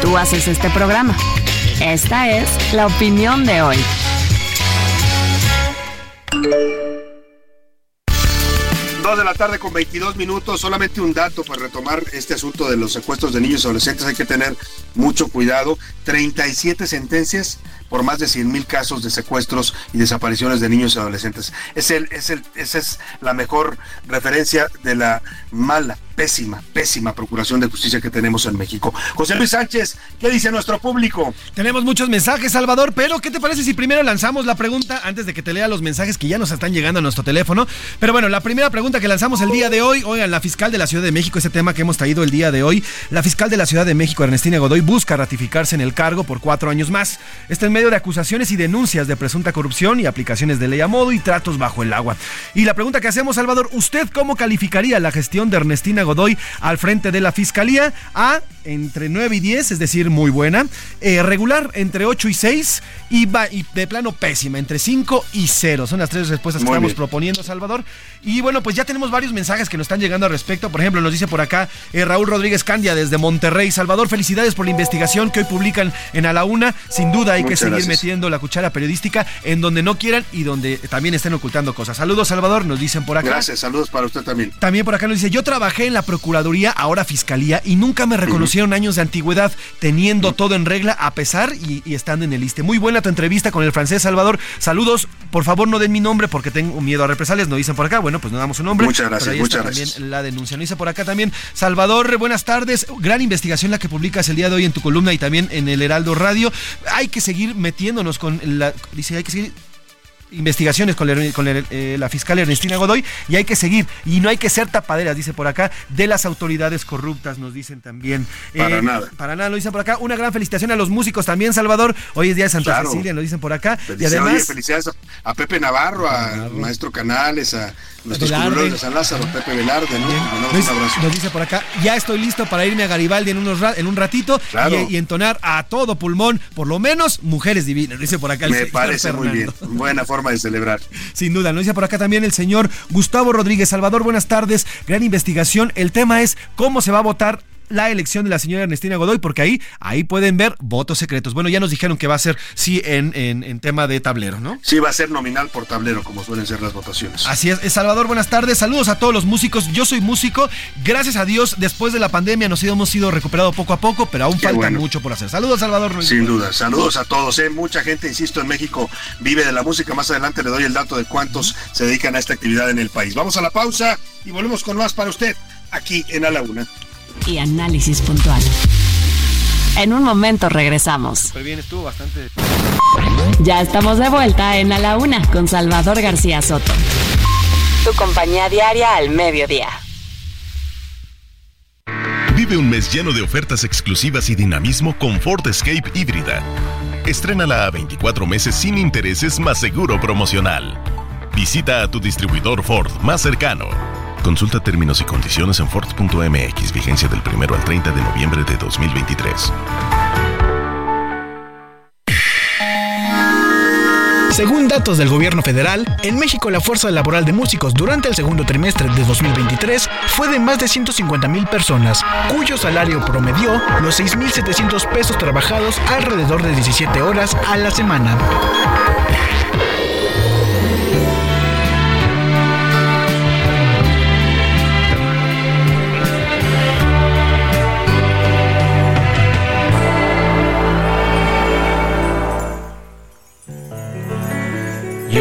Tú haces este programa. Esta es la opinión de hoy. Dos de la tarde con 22 minutos, solamente un dato para retomar este asunto de los secuestros de niños y adolescentes, hay que tener mucho cuidado. 37 sentencias por más de 100 mil casos de secuestros y desapariciones de niños y adolescentes. Es el, es el, esa es la mejor referencia de la mala, pésima, pésima procuración de justicia que tenemos en México. José Luis Sánchez, ¿qué dice nuestro público? Tenemos muchos mensajes, Salvador, pero ¿qué te parece si primero lanzamos la pregunta antes de que te lea los mensajes que ya nos están llegando a nuestro teléfono? Pero bueno, la primera pregunta que lanzamos el día de hoy, oigan, la fiscal de la Ciudad de México, ese tema que hemos traído el día de hoy, la fiscal de la Ciudad de México, Ernestina Godoy, busca ratificarse en el cargo por cuatro años más. Está en medio de acusaciones y denuncias de presunta corrupción y aplicaciones de ley a modo y tratos bajo el agua. Y la pregunta que hacemos, Salvador, ¿usted cómo calificaría la gestión de Ernestina Godoy al frente de la Fiscalía. A entre 9 y 10, es decir, muy buena. Eh, regular entre 8 y 6 y, va, y de plano pésima, entre 5 y 0. Son las tres respuestas que estamos proponiendo, Salvador. Y bueno, pues ya tenemos varios mensajes que nos están llegando al respecto. Por ejemplo, nos dice por acá eh, Raúl Rodríguez Candia desde Monterrey. Salvador, felicidades por la investigación que hoy publican en A la Una. Sin duda hay que seguir gracias. metiendo la cuchara periodística en donde no quieran y donde también estén ocultando cosas. Saludos, Salvador, nos dicen por acá. Gracias, saludos para usted también. También por acá nos dice, yo trabajé en la Procuraduría, ahora Fiscalía, y nunca me reconocieron años de antigüedad, teniendo todo en regla, a pesar y, y estando en el liste. Muy buena tu entrevista con el francés Salvador. Saludos, por favor no den mi nombre porque tengo miedo a represalias, nos dicen por acá. Bueno, pues no damos su nombre. Muchas gracias, pero ahí muchas está gracias. también la denuncia. Nos dice por acá también, Salvador, buenas tardes. Gran investigación la que publicas el día de hoy en tu columna y también en el Heraldo Radio. Hay que seguir metiéndonos con la... Dice, hay que seguir investigaciones con, la, con la- eh, la fiscal Ernestina Godoy y hay que seguir y no hay que ser tapaderas, dice por acá, de las autoridades corruptas, nos dicen también. Eh, Para nada. Para nada, lo dicen por acá. Una gran felicitación a los músicos también, Salvador. Hoy es día de Santa Claro. Cecilia, nos dicen por acá. y Felicidades, además... oye, felicidades a, a Pepe Navarro, al maestro Canales, a nuestros curuleros de San Lázaro, Pepe Velarde, ¿no? Nos, un abrazo. nos dice por acá, ya estoy listo para irme a Garibaldi en, unos ra- en un ratito Claro. y, y entonar a todo pulmón, por lo menos, mujeres divinas, dice por acá el Me parece muy bien. Buena forma Sin duda, nos dice por acá también el señor Gustavo Rodríguez. Salvador, buenas tardes. Gran investigación. El tema es cómo se va a votar la elección de la señora Ernestina Godoy, porque ahí, ahí pueden ver votos secretos. Bueno, ya nos dijeron que va a ser, sí, en, en, en tema de tablero, ¿no? Sí, va a ser nominal por tablero, como suelen ser las votaciones. Así es, Eh, Salvador, buenas tardes. Saludos a todos los músicos. Yo soy músico. Gracias a Dios, después de la pandemia nos hemos ido recuperado poco a poco, pero aún Qué falta bueno. mucho por hacer. Saludos, Salvador. dice Sin duda, saludos a todos. ¿eh? Mucha gente, insisto, en México vive de la música. Más adelante le doy el dato de cuántos se dedican a esta actividad en el país. Vamos a la pausa y volvemos con más para usted aquí en A la Una. Y análisis puntual. En un momento regresamos. Súper bien, estuvo bastante. Ya estamos de vuelta en A la Una con Salvador García Soto. Tu compañía diaria al mediodía. Vive un mes lleno de ofertas exclusivas y dinamismo con Ford Escape híbrida. Estrénala a 24 meses sin intereses más seguro promocional. Visita a tu distribuidor Ford más cercano. Consulta términos y condiciones en Ford.mx, vigencia del 1 al 30 de noviembre de 2023. Según datos del gobierno federal, en México la fuerza laboral de músicos durante el segundo trimestre de 2023 fue de más de 150 mil personas, cuyo salario promedió los 6.700 pesos trabajados alrededor de 17 horas a la semana.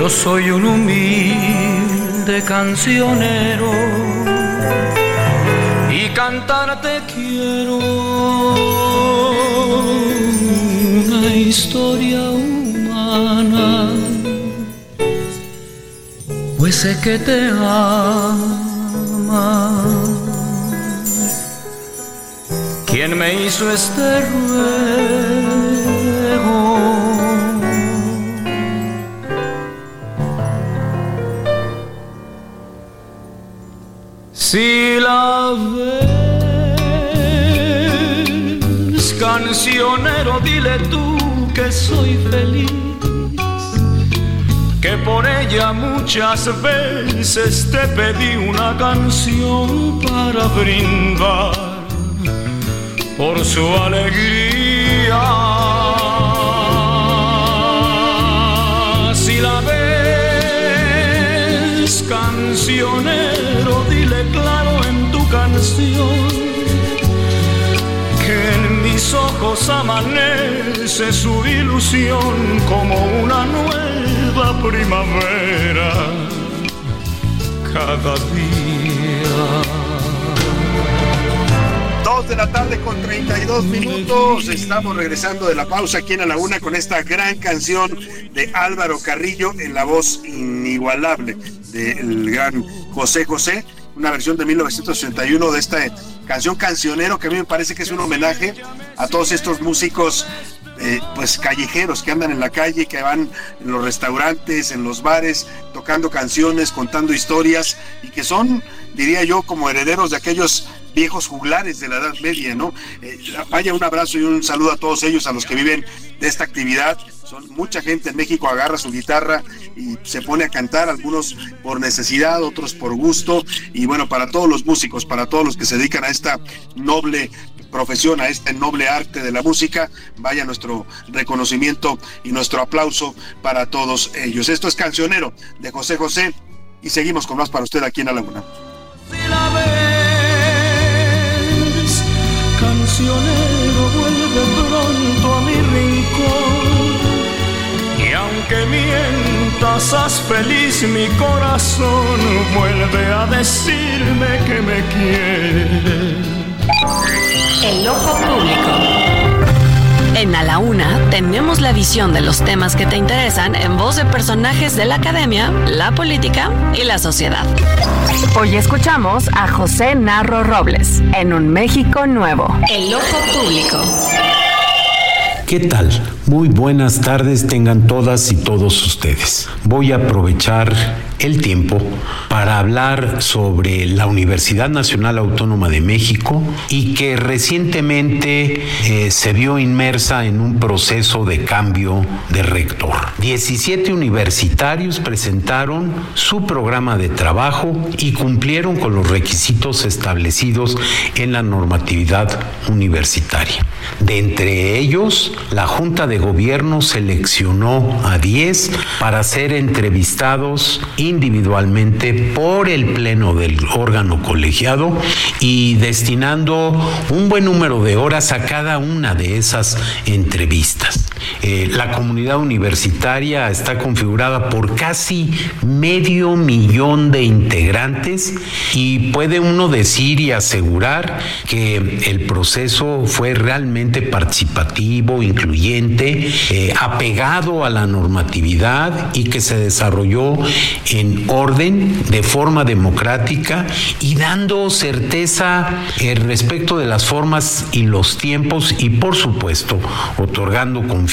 Soy un humilde cancionero y cantarte quiero una historia humana, pues sé que te ama. ¿Quién me hizo este ruego? Si la ves, cancionero, dile tú que soy feliz, que por ella muchas veces te pedí una canción para brindar por su alegría. Si la ves, cancionero, canción que en mis ojos amanece su ilusión como una nueva primavera cada día. Dos de la tarde con 32 minutos. Estamos regresando de la pausa aquí en A la Una con esta gran canción de Álvaro Carrillo en la voz inigualable del gran José José. Una versión de 1981 de esta canción cancionero que a mí me parece que es un homenaje a todos estos músicos eh, pues callejeros que andan en la calle, que van en los restaurantes, en los bares, tocando canciones, contando historias y que son, diría yo, como herederos de aquellos viejos juglares de la Edad Media, ¿no? Eh, vaya un abrazo y un saludo a todos ellos, a los que viven de esta actividad. Son mucha gente en México agarra su guitarra y se pone a cantar, algunos por necesidad, otros por gusto. Y bueno, para todos los músicos, para todos los que se dedican a esta noble profesión, a este noble arte de la música, vaya nuestro reconocimiento y nuestro aplauso para todos ellos. Esto es Cancionero de José José y seguimos con más para usted aquí en la Laguna. Aunque mientas, haz feliz mi corazón, vuelve a decirme que me quieres. El ojo público. En A la Una tenemos la visión de los temas que te interesan en voz de personajes de la academia, la política y la sociedad. Hoy escuchamos a José Narro Robles en Un México Nuevo. El ojo público. ¿Qué tal? Muy buenas tardes tengan todas y todos ustedes. Voy a aprovechar el tiempo para hablar sobre la Universidad Nacional Autónoma de México y que recientemente eh, se vio inmersa en un proceso de cambio de rector. 17 universitarios presentaron su programa de trabajo y cumplieron con los requisitos establecidos en la normatividad universitaria. De entre ellos, la Junta de Gobierno seleccionó a 10 para ser entrevistados individualmente por el Pleno del órgano colegiado y destinando un buen número de horas a cada una de esas entrevistas. Eh, la comunidad universitaria está configurada por casi medio millón de integrantes y puede uno decir y asegurar que el proceso fue realmente participativo, incluyente, eh, apegado a la normatividad y que se desarrolló en orden, de forma democrática y dando certeza eh, respecto de las formas y los tiempos y por supuesto otorgando confianza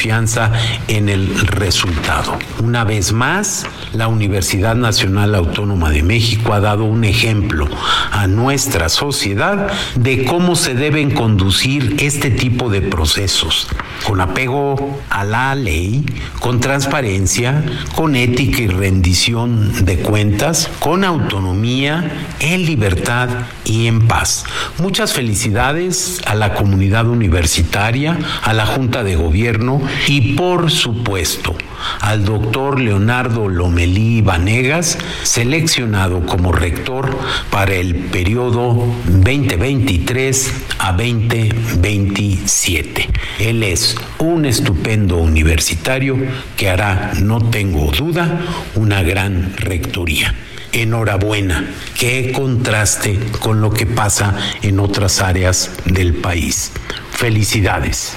en el resultado. Una vez más, la Universidad Nacional Autónoma de México ha dado un ejemplo a nuestra sociedad de cómo se deben conducir este tipo de procesos, con apego a la ley, con transparencia, con ética y rendición de cuentas, con autonomía, en libertad y en paz. Muchas felicidades a la comunidad universitaria, a la Junta de Gobierno y por supuesto al doctor Leonardo Lomelí Vanegas, seleccionado como rector para el periodo 2023 a 2027. Él es un estupendo universitario que hará, no tengo duda, una gran rectoría. Enhorabuena, qué contraste con lo que pasa en otras áreas del país. Felicidades.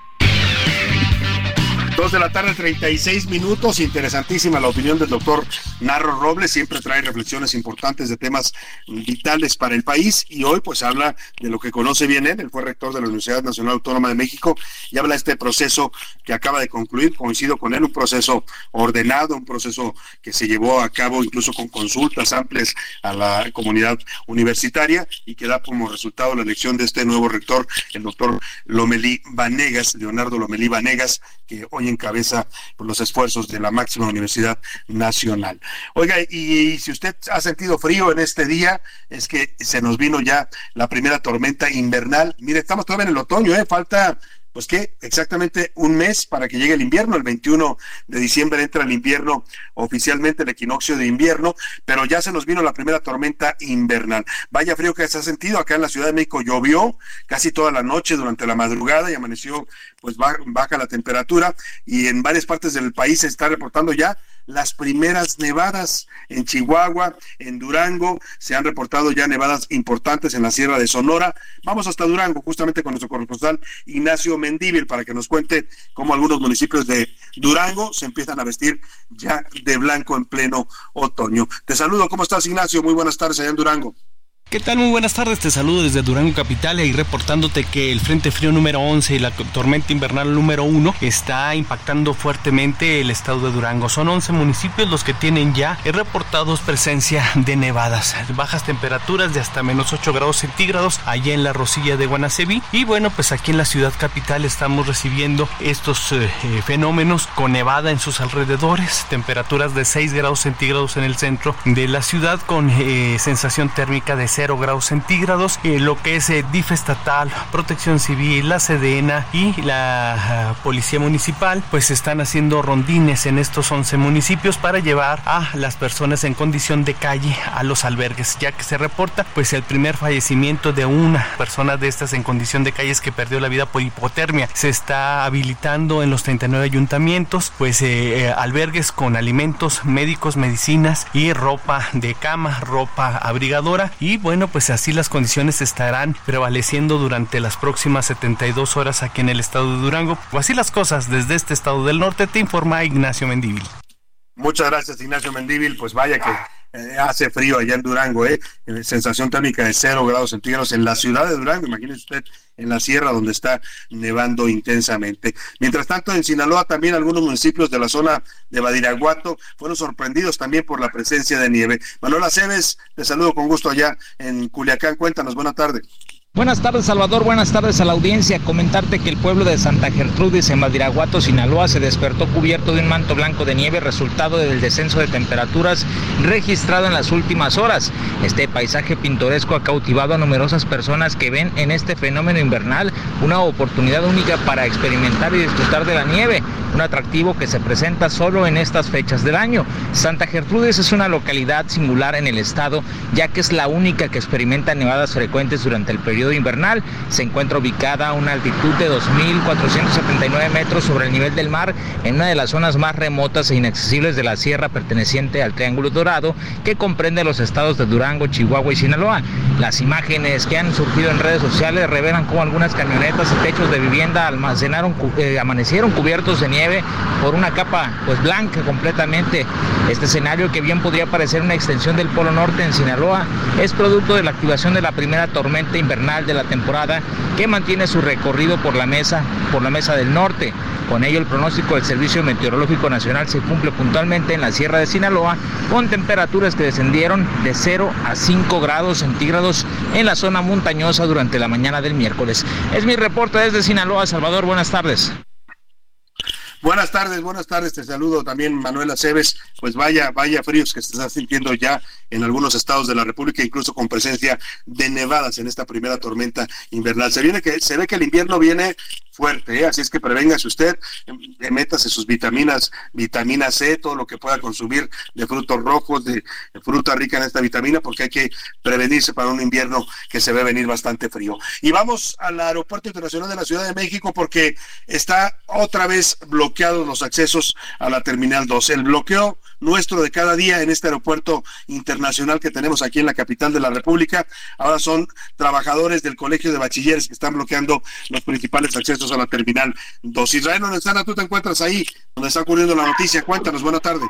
Dos de la tarde, 36 minutos. Interesantísima la opinión del doctor Narro Robles. Siempre trae reflexiones importantes de temas vitales para el país. Y hoy, pues, habla de lo que conoce bien él. Él fue rector de la Universidad Nacional Autónoma de México y habla de este proceso que acaba de concluir. Coincido con él, un proceso ordenado, un proceso que se llevó a cabo incluso con consultas amplias a la comunidad universitaria y que da como resultado la elección de este nuevo rector, el doctor Lomelí Vanegas, Leonardo Lomelí Vanegas, que hoy encabeza por los esfuerzos de la máxima universidad nacional. Oiga, y, si usted ha sentido frío en este día, es que se nos vino ya la primera tormenta invernal. Mire, estamos todavía en el otoño, ¿eh? falta pues que exactamente un mes para que llegue el invierno, el 21 de diciembre entra el invierno oficialmente el equinoccio de invierno, pero ya se nos vino la primera tormenta invernal. Vaya frío que se ha sentido. Acá en la Ciudad de México, llovió casi toda la noche durante la madrugada y amaneció pues baja la temperatura. Y en varias partes del país se está reportando ya las primeras nevadas en Chihuahua, en Durango, se han reportado ya nevadas importantes en la Sierra de Sonora. Vamos hasta Durango, justamente con nuestro corresponsal Ignacio Mendíbil, para que nos cuente cómo algunos municipios de Durango se empiezan a vestir ya de blanco en pleno otoño. Te saludo, ¿cómo estás Ignacio? Muy buenas tardes allá en Durango. ¿Qué tal? Muy buenas tardes, te saludo desde Durango Capital y reportándote que el Frente Frío número 11 y la tormenta invernal número 1 está impactando fuertemente el estado de Durango. Son 11 municipios los que tienen ya reportados presencia de nevadas, bajas temperaturas de hasta menos 8 grados centígrados allá en la Rosilla de Guanaceví y bueno, pues aquí en la ciudad capital estamos recibiendo estos eh, eh, fenómenos con nevada en sus alrededores, temperaturas de 6 grados centígrados en el centro de la ciudad con eh, sensación térmica de 0 grados centígrados. Eh, lo que es eh, DIF estatal, Protección Civil, la Sedena y la ah, Policía Municipal, pues están haciendo rondines en estos 11 municipios para llevar a las personas en condición de calle a los albergues, ya que se reporta pues el primer fallecimiento de una persona de estas en condición de calles que perdió la vida por hipotermia. Se está habilitando en los 39 ayuntamientos pues eh, albergues con alimentos, médicos, medicinas y ropa de cama, ropa abrigadora y bueno pues así las condiciones estarán prevaleciendo durante las próximas 72 horas aquí en el estado de Durango. O así las cosas desde este estado del norte, te informa Ignacio Mendívil. Muchas gracias Ignacio Mendívil, pues vaya que eh, hace frío allá en Durango, ¿eh? sensación térmica de 0 grados centígrados en la ciudad de Durango, imagínese usted en la sierra donde está nevando intensamente. Mientras tanto, en Sinaloa también algunos municipios de la zona de Badiraguato fueron sorprendidos también por la presencia de nieve. Manuela Cebes, te saludo con gusto allá en Culiacán, cuéntanos, buena tarde. Buenas tardes, Salvador. Buenas tardes a la audiencia. Comentarte que el pueblo de Santa Gertrudis en Madiraguato, Sinaloa, se despertó cubierto de un manto blanco de nieve, resultado del descenso de temperaturas registrado en las últimas horas. Este paisaje pintoresco ha cautivado a numerosas personas que ven en este fenómeno invernal una oportunidad única para experimentar y disfrutar de la nieve, un atractivo que se presenta solo en estas fechas del año. Santa Gertrudis es una localidad singular en el estado, ya que es la única que experimenta nevadas frecuentes durante el periodo invernal. Se encuentra ubicada a una altitud de 2.479 metros sobre el nivel del mar, en una de las zonas más remotas e inaccesibles de la sierra perteneciente al Triángulo Dorado, que comprende los estados de Durango, Chihuahua y Sinaloa. Las imágenes que han surgido en redes sociales revelan cómo algunas camionetas y techos de vivienda almacenaron, eh, amanecieron cubiertos de nieve por una capa pues blanca completamente. Este escenario que bien podría parecer una extensión del Polo Norte en Sinaloa es producto de la activación de la primera tormenta invernal de la temporada que mantiene su recorrido por la mesa, por la mesa del norte. Con ello el pronóstico del Servicio Meteorológico Nacional se cumple puntualmente en la Sierra de Sinaloa con temperaturas que descendieron de 0 a 5 grados centígrados en la zona montañosa durante la mañana del miércoles. Es mi reporte desde Sinaloa, Salvador. Buenas tardes. Buenas tardes, buenas tardes, te saludo también Manuela Cebes, pues vaya, vaya fríos que se están sintiendo ya en algunos estados de la República, incluso con presencia de nevadas en esta primera tormenta invernal. Se viene que, se ve que el invierno viene fuerte, ¿eh? así es que prevéngase usted, eh, métase sus vitaminas, vitamina C, todo lo que pueda consumir de frutos rojos, de, fruta rica en esta vitamina, porque hay que prevenirse para un invierno que se ve venir bastante frío. Y vamos al Aeropuerto Internacional de la Ciudad de México porque está otra vez bloqueados los accesos a la Terminal 2. El bloqueo nuestro de cada día en este aeropuerto internacional que tenemos aquí en la capital de la República, ahora son trabajadores del Colegio de Bachilleres que están bloqueando los principales accesos a la terminal 2. Israel Lorenzana, tú te encuentras ahí, está ocurriendo la noticia. Cuéntanos, buena tarde.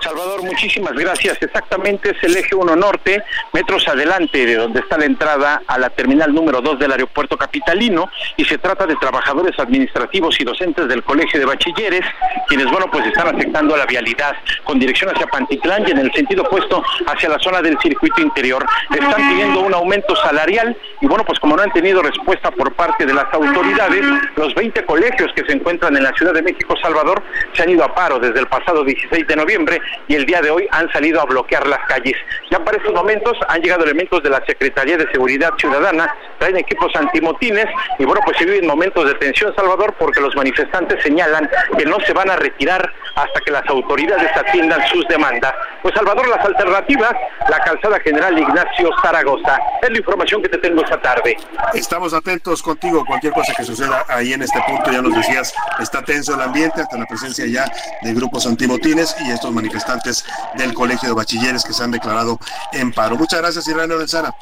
Salvador, muchísimas gracias. Exactamente es el eje 1 norte, metros adelante de donde está la entrada a la terminal número 2 del aeropuerto capitalino y se trata de trabajadores administrativos y docentes del Colegio de Bachilleres, quienes, bueno, pues están afectando a la vialidad con dirección hacia Pantitlán y en el sentido opuesto hacia la zona del circuito interior. Están pidiendo un aumento salarial y, bueno, pues como no han tenido respuesta por parte de las autoridades, los 20 colegios que se encuentran en la Ciudad de México, Salvador, se han ido a paro desde el pasado 16 de noviembre y el día de hoy han salido a bloquear las calles. Ya para estos momentos han llegado elementos de la Secretaría de Seguridad Ciudadana, traen equipos antimotines y bueno, pues se viven momentos de tensión, Salvador, porque los manifestantes señalan que no se van a retirar hasta que las autoridades atiendan sus demandas. Pues Salvador, las alternativas, la calzada general Ignacio Zaragoza. Es la información que te tengo esta tarde. Estamos atentos contigo, cualquier cosa que suceda ahí en este punto, ya nos decías, está tenso el ambiente hasta la presencia ya de grupos antimotines y estos manifestantes del Colegio de Bachilleres que se han declarado en paro. Muchas gracias, Israel Lorenzana.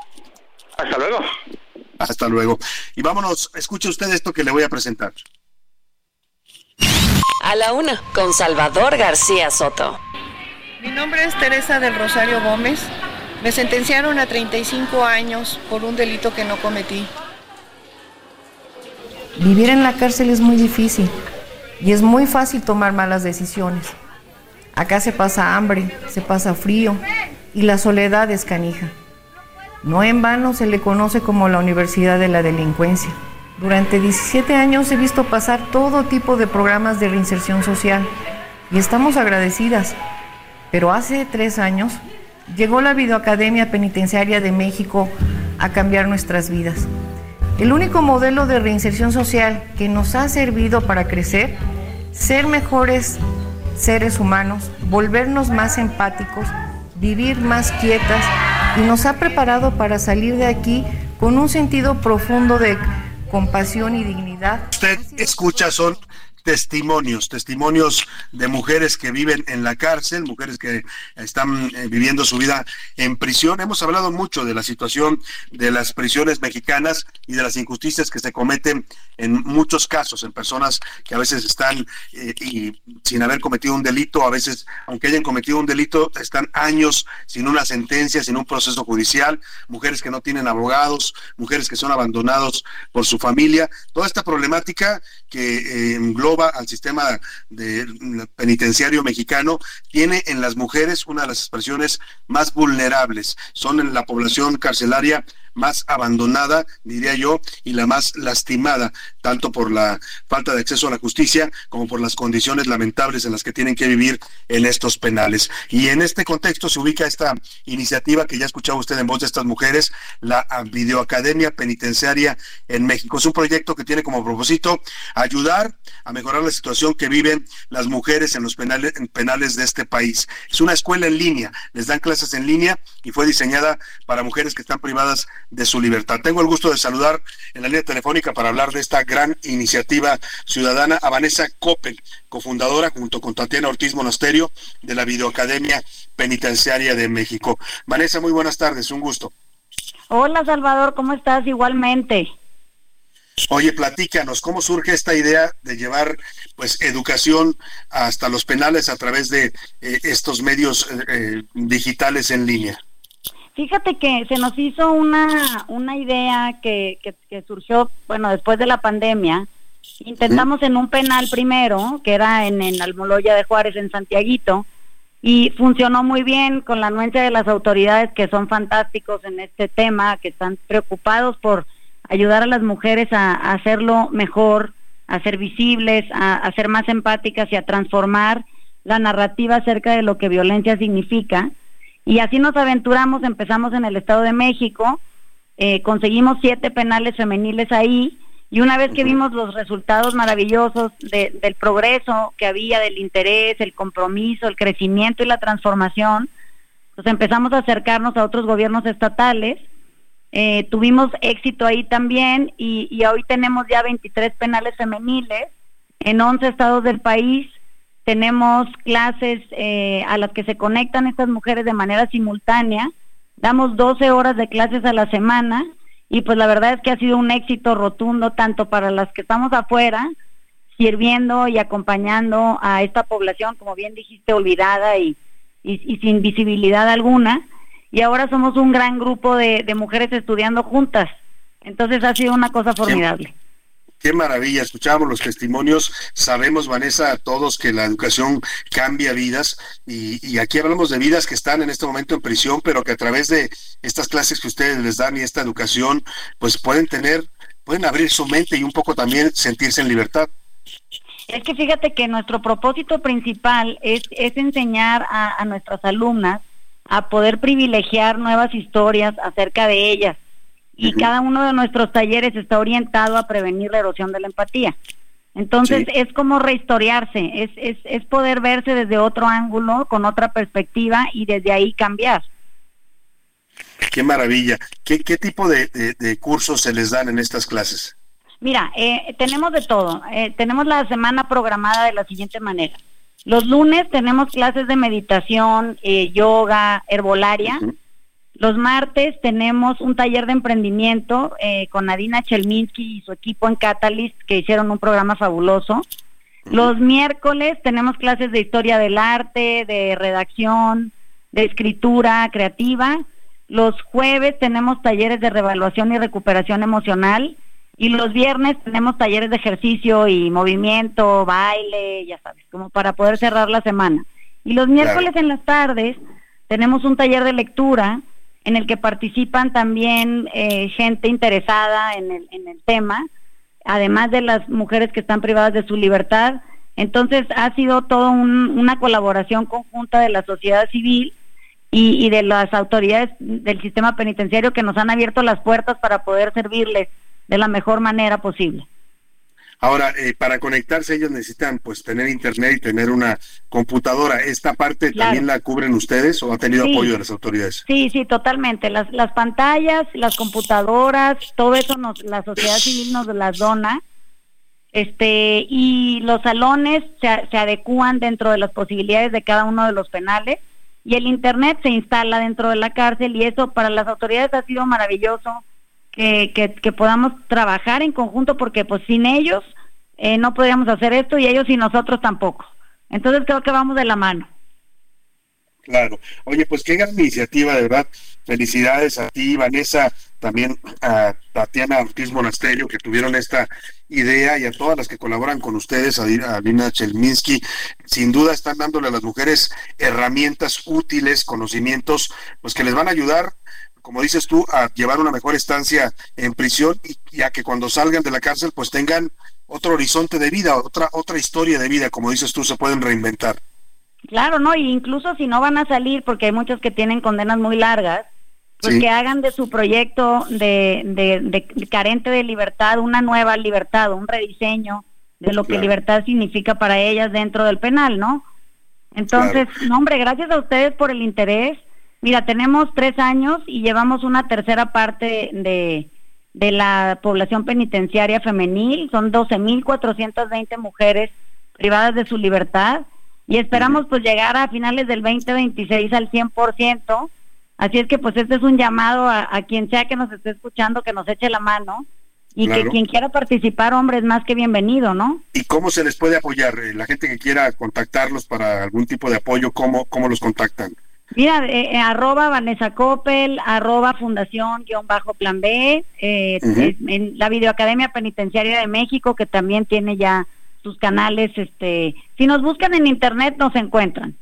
Hasta luego. Hasta luego. Y vámonos, escuche usted esto que le voy a presentar. A la una, con Salvador García Soto. Mi nombre es Teresa del Rosario Gómez. Me sentenciaron a 35 años por un delito que no cometí. Vivir en la cárcel es muy difícil y es muy fácil tomar malas decisiones. Acá se pasa hambre, se pasa frío y la soledad es canija. No en vano se le conoce como la Universidad de la Delincuencia. Durante 17 años he visto pasar todo tipo de programas de reinserción social y estamos agradecidas. Pero hace tres años llegó la Videoacademia Penitenciaria de México a cambiar nuestras vidas. El único modelo de reinserción social que nos ha servido para crecer, ser mejores seres humanos, volvernos más empáticos, vivir más quietas y nos ha preparado para salir de aquí con un sentido profundo de compasión y dignidad. Usted escucha, son testimonios, testimonios de mujeres que viven en la cárcel, mujeres que están eh, viviendo su vida en prisión. Hemos hablado mucho de la situación de las prisiones mexicanas y de las injusticias que se cometen en muchos casos, en personas que a veces están eh, y sin haber cometido un delito, a veces, aunque hayan cometido un delito, están años sin una sentencia, sin un proceso judicial, mujeres que no tienen abogados, mujeres que son abandonados por su familia. Toda esta problemática que eh, al sistema de, penitenciario mexicano, tiene en las mujeres una de las expresiones más vulnerables. Son en la población carcelaria más abandonada, diría yo, y la más lastimada, tanto por la falta de acceso a la justicia como por las condiciones lamentables en las que tienen que vivir en estos penales. Y en este contexto se ubica esta iniciativa que ya escuchaba usted en voz de estas mujeres, la Videoacademia Penitenciaria en México. Es un proyecto que tiene como propósito ayudar a mejorar la situación que viven las mujeres en los penales, en penales de este país. Es una escuela en línea, les dan clases en línea y fue diseñada para mujeres que están privadas de su libertad. Tengo el gusto de saludar en la línea telefónica para hablar de esta gran iniciativa ciudadana a Vanessa Coppel, cofundadora junto con Tatiana Ortiz Monasterio de la Videoacademia Penitenciaria de México. Vanessa, muy buenas tardes, un gusto. Hola Salvador, ¿cómo estás? Igualmente. Oye, platícanos, ¿cómo surge esta idea de llevar pues educación hasta los penales a través de eh, estos medios eh, eh, digitales en línea? Fíjate que se nos hizo una, una idea que, que, surgió, bueno, después de la pandemia. Intentamos en un penal primero, que era en, en Almoloya de Juárez, en Santiaguito, y funcionó muy bien con la anuencia de las autoridades que son fantásticos en este tema, que están preocupados por ayudar a las mujeres a, hacerlo mejor, a ser visibles, a, a, ser más empáticas y a transformar la narrativa acerca de lo que violencia significa. Y así nos aventuramos, empezamos en el Estado de México, eh, conseguimos siete penales femeniles ahí, y una vez que vimos los resultados maravillosos del progreso que había, del interés, el compromiso, el crecimiento y la transformación, pues empezamos a acercarnos a otros gobiernos estatales. Eh, tuvimos éxito ahí también y, y hoy tenemos ya 23 penales femeniles en 11 estados del país tenemos clases eh, a las que se conectan estas mujeres de manera simultánea, damos 12 horas de clases a la semana y pues la verdad es que ha sido un éxito rotundo tanto para las que estamos afuera, sirviendo y acompañando a esta población, como bien dijiste, olvidada y, y, sin visibilidad alguna, y ahora somos un gran grupo de, de mujeres estudiando juntas. Entonces ha sido una cosa formidable. Qué maravilla, escuchábamos los testimonios, sabemos, Vanessa, a todos que la educación cambia vidas y, aquí hablamos de vidas que están en este momento en prisión, pero que a través de estas clases que ustedes les dan y esta educación, pues pueden tener, pueden abrir su mente y un poco también sentirse en libertad. Es que fíjate que nuestro propósito principal es, es enseñar a nuestras alumnas a poder privilegiar nuevas historias acerca de ellas y cada uno de nuestros talleres está orientado a prevenir la erosión de la empatía. Entonces es como rehistoriarse, es, es, es poder verse desde otro ángulo, con otra perspectiva y desde ahí cambiar. Qué maravilla. ¿Qué, qué tipo de, cursos se les dan en estas clases? Mira, eh, tenemos de todo. Eh, tenemos la semana programada de la siguiente manera. Los lunes tenemos clases de meditación, eh, yoga, herbolaria. Los martes tenemos un taller de emprendimiento eh, con Nadina Chelminsky y su equipo en Catalyst que hicieron un programa fabuloso. Los miércoles tenemos clases de historia del arte, de redacción, de escritura creativa. Los jueves tenemos talleres de revaluación y recuperación emocional. Y los viernes tenemos talleres de ejercicio y movimiento, baile, ya sabes, como para poder cerrar la semana. Y los miércoles en las tardes tenemos un taller de lectura en el que participan también eh, gente interesada en el, tema, además de las mujeres que están privadas de su libertad. Entonces ha sido toda una colaboración conjunta de la sociedad civil y, de las autoridades del sistema penitenciario que nos han abierto las puertas para poder servirles de la mejor manera posible. Ahora, eh, para conectarse ellos necesitan pues tener internet y tener una computadora. ¿Esta parte también la cubren ustedes o ha tenido apoyo de las autoridades? Sí, sí, totalmente. Las, las pantallas, las computadoras, todo eso nos, la sociedad civil nos las dona. Este, y los salones se, se adecúan dentro de las posibilidades de cada uno de los penales y el internet se instala dentro de la cárcel y eso para las autoridades ha sido maravilloso que, que, podamos trabajar en conjunto porque pues sin ellos eh, no podríamos hacer esto y ellos y nosotros tampoco. Entonces creo que vamos de la mano. Claro. Oye, pues qué gran iniciativa, de verdad. Felicidades a ti, Vanessa, también a Tatiana Ortiz Monasterio, que tuvieron esta idea, y a todas las que colaboran con ustedes, a Lina Chelminsky. Sin duda están dándole a las mujeres herramientas útiles, conocimientos, pues que les van a ayudar como dices tú, a llevar una mejor estancia en prisión y, a que cuando salgan de la cárcel pues tengan otro horizonte de vida, otra otra historia de vida, como dices tú, se pueden reinventar. Claro, no, y incluso si no van a salir, porque hay muchos que tienen condenas muy largas, pues que hagan de su proyecto de, de, carente de libertad una nueva libertad, un rediseño de lo que libertad significa para ellas dentro del penal, ¿no? Entonces, no, hombre, gracias a ustedes por el interés Mira, tenemos tres años y llevamos una tercera parte de, de la población penitenciaria femenil. Son 12.420 mujeres privadas de su libertad y esperamos pues llegar a finales del 2026 al 100%. Así es que pues este es un llamado a, quien sea que nos esté escuchando que nos eche la mano y que quien quiera participar, hombre, es más que bienvenido, ¿no? ¿Y cómo se les puede apoyar? Eh, la gente que quiera contactarlos para algún tipo de apoyo, ¿cómo, cómo los contactan? Mira, eh, eh, arroba Vanessa Coppel, arroba Fundación guion bajo Plan B, eh, en la Videoacademia Penitenciaria de México, que también tiene ya sus canales, este, si nos buscan en internet nos encuentran.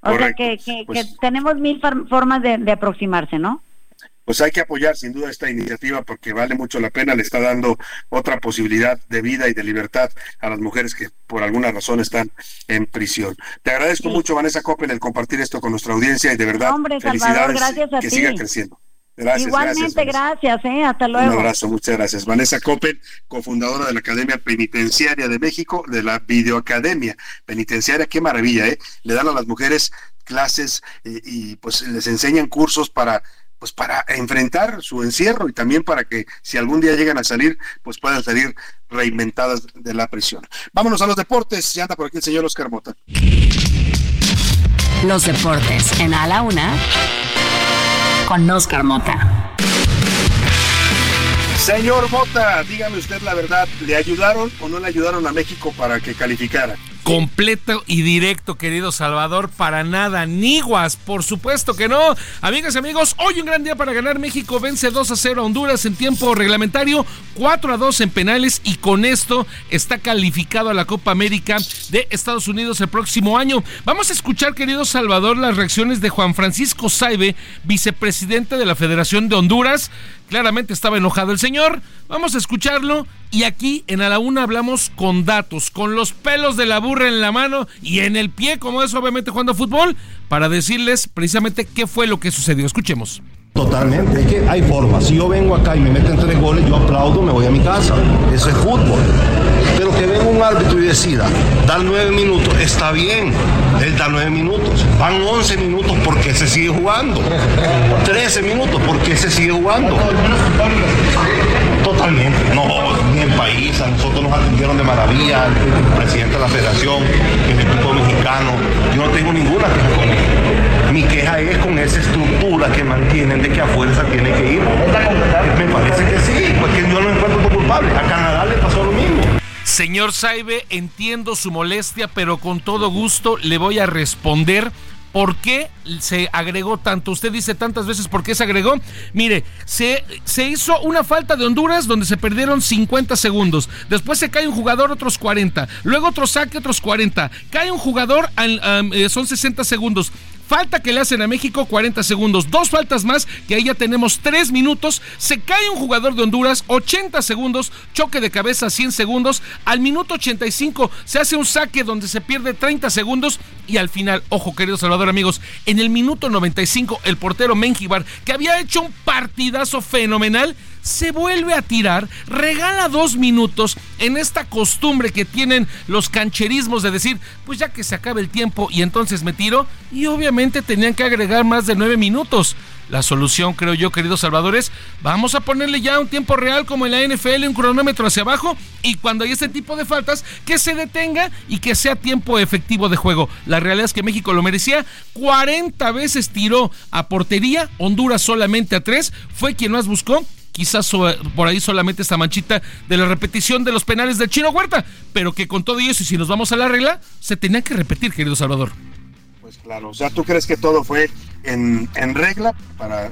O sea que, que, pues tenemos mil formas de aproximarse, ¿no? Pues hay que apoyar sin duda esta iniciativa porque vale mucho la pena, le está dando otra posibilidad de vida y de libertad a las mujeres que por alguna razón están en prisión. Te agradezco mucho, Vanessa Coppel, el compartir esto con nuestra audiencia y de verdad, felicidades, que siga creciendo. Gracias, Igualmente, gracias, ¿eh? hasta luego. Un abrazo, muchas gracias. Vanessa Coppel, cofundadora de la Academia Penitenciaria de México, de la Videoacademia Penitenciaria, qué maravilla, ¿eh? Le dan a las mujeres clases eh, y pues les enseñan cursos para pues para enfrentar su encierro y también para que si algún día llegan a salir, pues puedan salir reinventadas de la prisión. Vámonos a los deportes, ya anda por aquí el señor Oscar Mota. Los deportes en A la Una con Oscar Mota. Señor Mota, dígame usted la verdad, ¿le ayudaron o no le ayudaron a México para que calificara? completo y directo, querido Salvador, para nada, niguas, por supuesto que no. Amigas y amigos, hoy un gran día para ganar México, vence 2 a 0 a Honduras en tiempo reglamentario, 4 a 2 en penales y con esto está calificado a la Copa América de Estados Unidos el próximo año. Vamos a escuchar, querido Salvador, las reacciones de Juan Francisco Saibe, vicepresidente de la Federación de Honduras. Claramente estaba enojado el señor. Vamos a escucharlo y aquí en A la Una hablamos con datos, con los pelos de la burra en la mano y en el pie, como es obviamente jugando fútbol, para decirles precisamente qué fue lo que sucedió. Escuchemos. Totalmente, es que hay formas. Si yo vengo acá y me meten tres goles, yo aplaudo, me voy a mi casa. Eso es fútbol. Que venga un árbitro y decida dar nueve minutos, está bien. Él da nueve minutos. Van once minutos porque se sigue jugando. Trece minutos porque se sigue jugando. Totalmente. No, ni el país, a nosotros nos atendieron de maravilla, el presidente de la federación, el equipo mexicano. Yo no tengo ninguna queja con él. Mi queja es con esa estructura que mantienen de que a fuerza tiene que ir. Me parece que sí, porque yo no encuentro culpable. A Canadá le pasó lo. Señor Saibe, entiendo su molestia, pero con todo gusto le voy a responder ¿Por qué se agregó tanto? Usted dice tantas veces por qué se agregó. Mire, se, se hizo una falta de Honduras donde se perdieron 50 segundos. Después se cae un jugador, otros 40. Luego otro saque, otros 40. Cae un jugador, eh, son 60 segundos. Falta que le hacen a México 40 segundos. Dos faltas más, que ahí ya tenemos 3 minutos. Se cae un jugador de Honduras, 80 segundos. Choque de cabeza, 100 segundos. Al minuto 85 se hace un saque donde se pierde 30 segundos. Y al final, ojo querido Salvador amigos, en el minuto 95 el portero Menjivar, que había hecho un partidazo fenomenal, se vuelve a tirar, regala dos minutos en esta costumbre que tienen los cancherismos de decir, pues ya que se acabe el tiempo y entonces me tiro, y obviamente tenían que agregar más de nueve minutos. La solución, creo yo, queridos salvadores, vamos a ponerle ya un tiempo real como en la NFL, un cronómetro hacia abajo, y cuando hay este tipo de faltas, que se detenga y que sea tiempo efectivo de juego. La realidad es que México lo merecía, 40 veces tiró a portería, Honduras solamente a 3, fue quien más buscó quizás por ahí solamente esta manchita de la repetición de los penales del Chino Huerta, pero que con todo eso y si nos vamos a la regla, se tenía que repetir, querido Salvador. Pues claro, o sea, ¿tú crees que todo fue en, regla, para,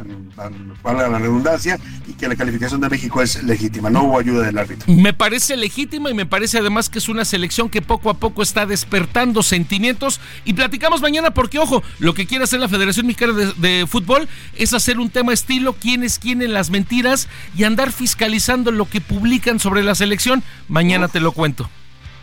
para, la redundancia, y que la calificación de México es legítima. No hubo ayuda del árbitro. Me parece legítima y me parece además que es una selección que poco a poco está despertando sentimientos. Y platicamos mañana porque, ojo, lo que quiere hacer la Federación Mexicana de, Fútbol es hacer un tema estilo quién es quién en las mentiras y andar fiscalizando lo que publican sobre la selección. Mañana te lo cuento.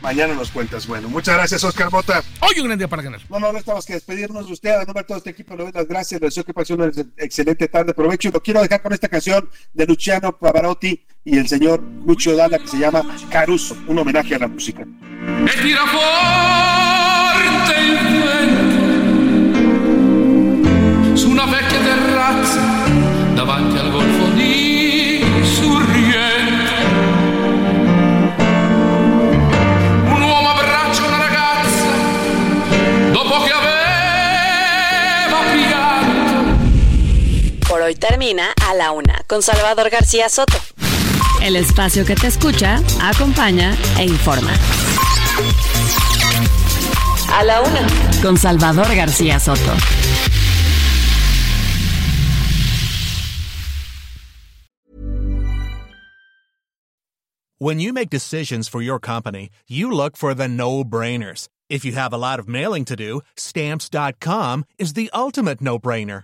Mañana nos cuentas. Bueno, muchas gracias, Oscar Bota. Hoy un gran día para ganar. No, no, no estamos que despedirnos de usted. A nombre de todo este equipo, le doy las gracias. Le deseo que pase una excelente tarde. Provecho y lo quiero dejar con esta canción de Luciano Pavarotti y el señor Lucio Dalla que se llama Caruso, un homenaje a la música. Hoy termina a la una con Salvador García Soto. El espacio que te escucha, acompaña e informa. A la una con Salvador García Soto. When you make decisions for your company, you look for the no-brainers. If you have a lot of mailing to do, stamps.com is the ultimate no-brainer.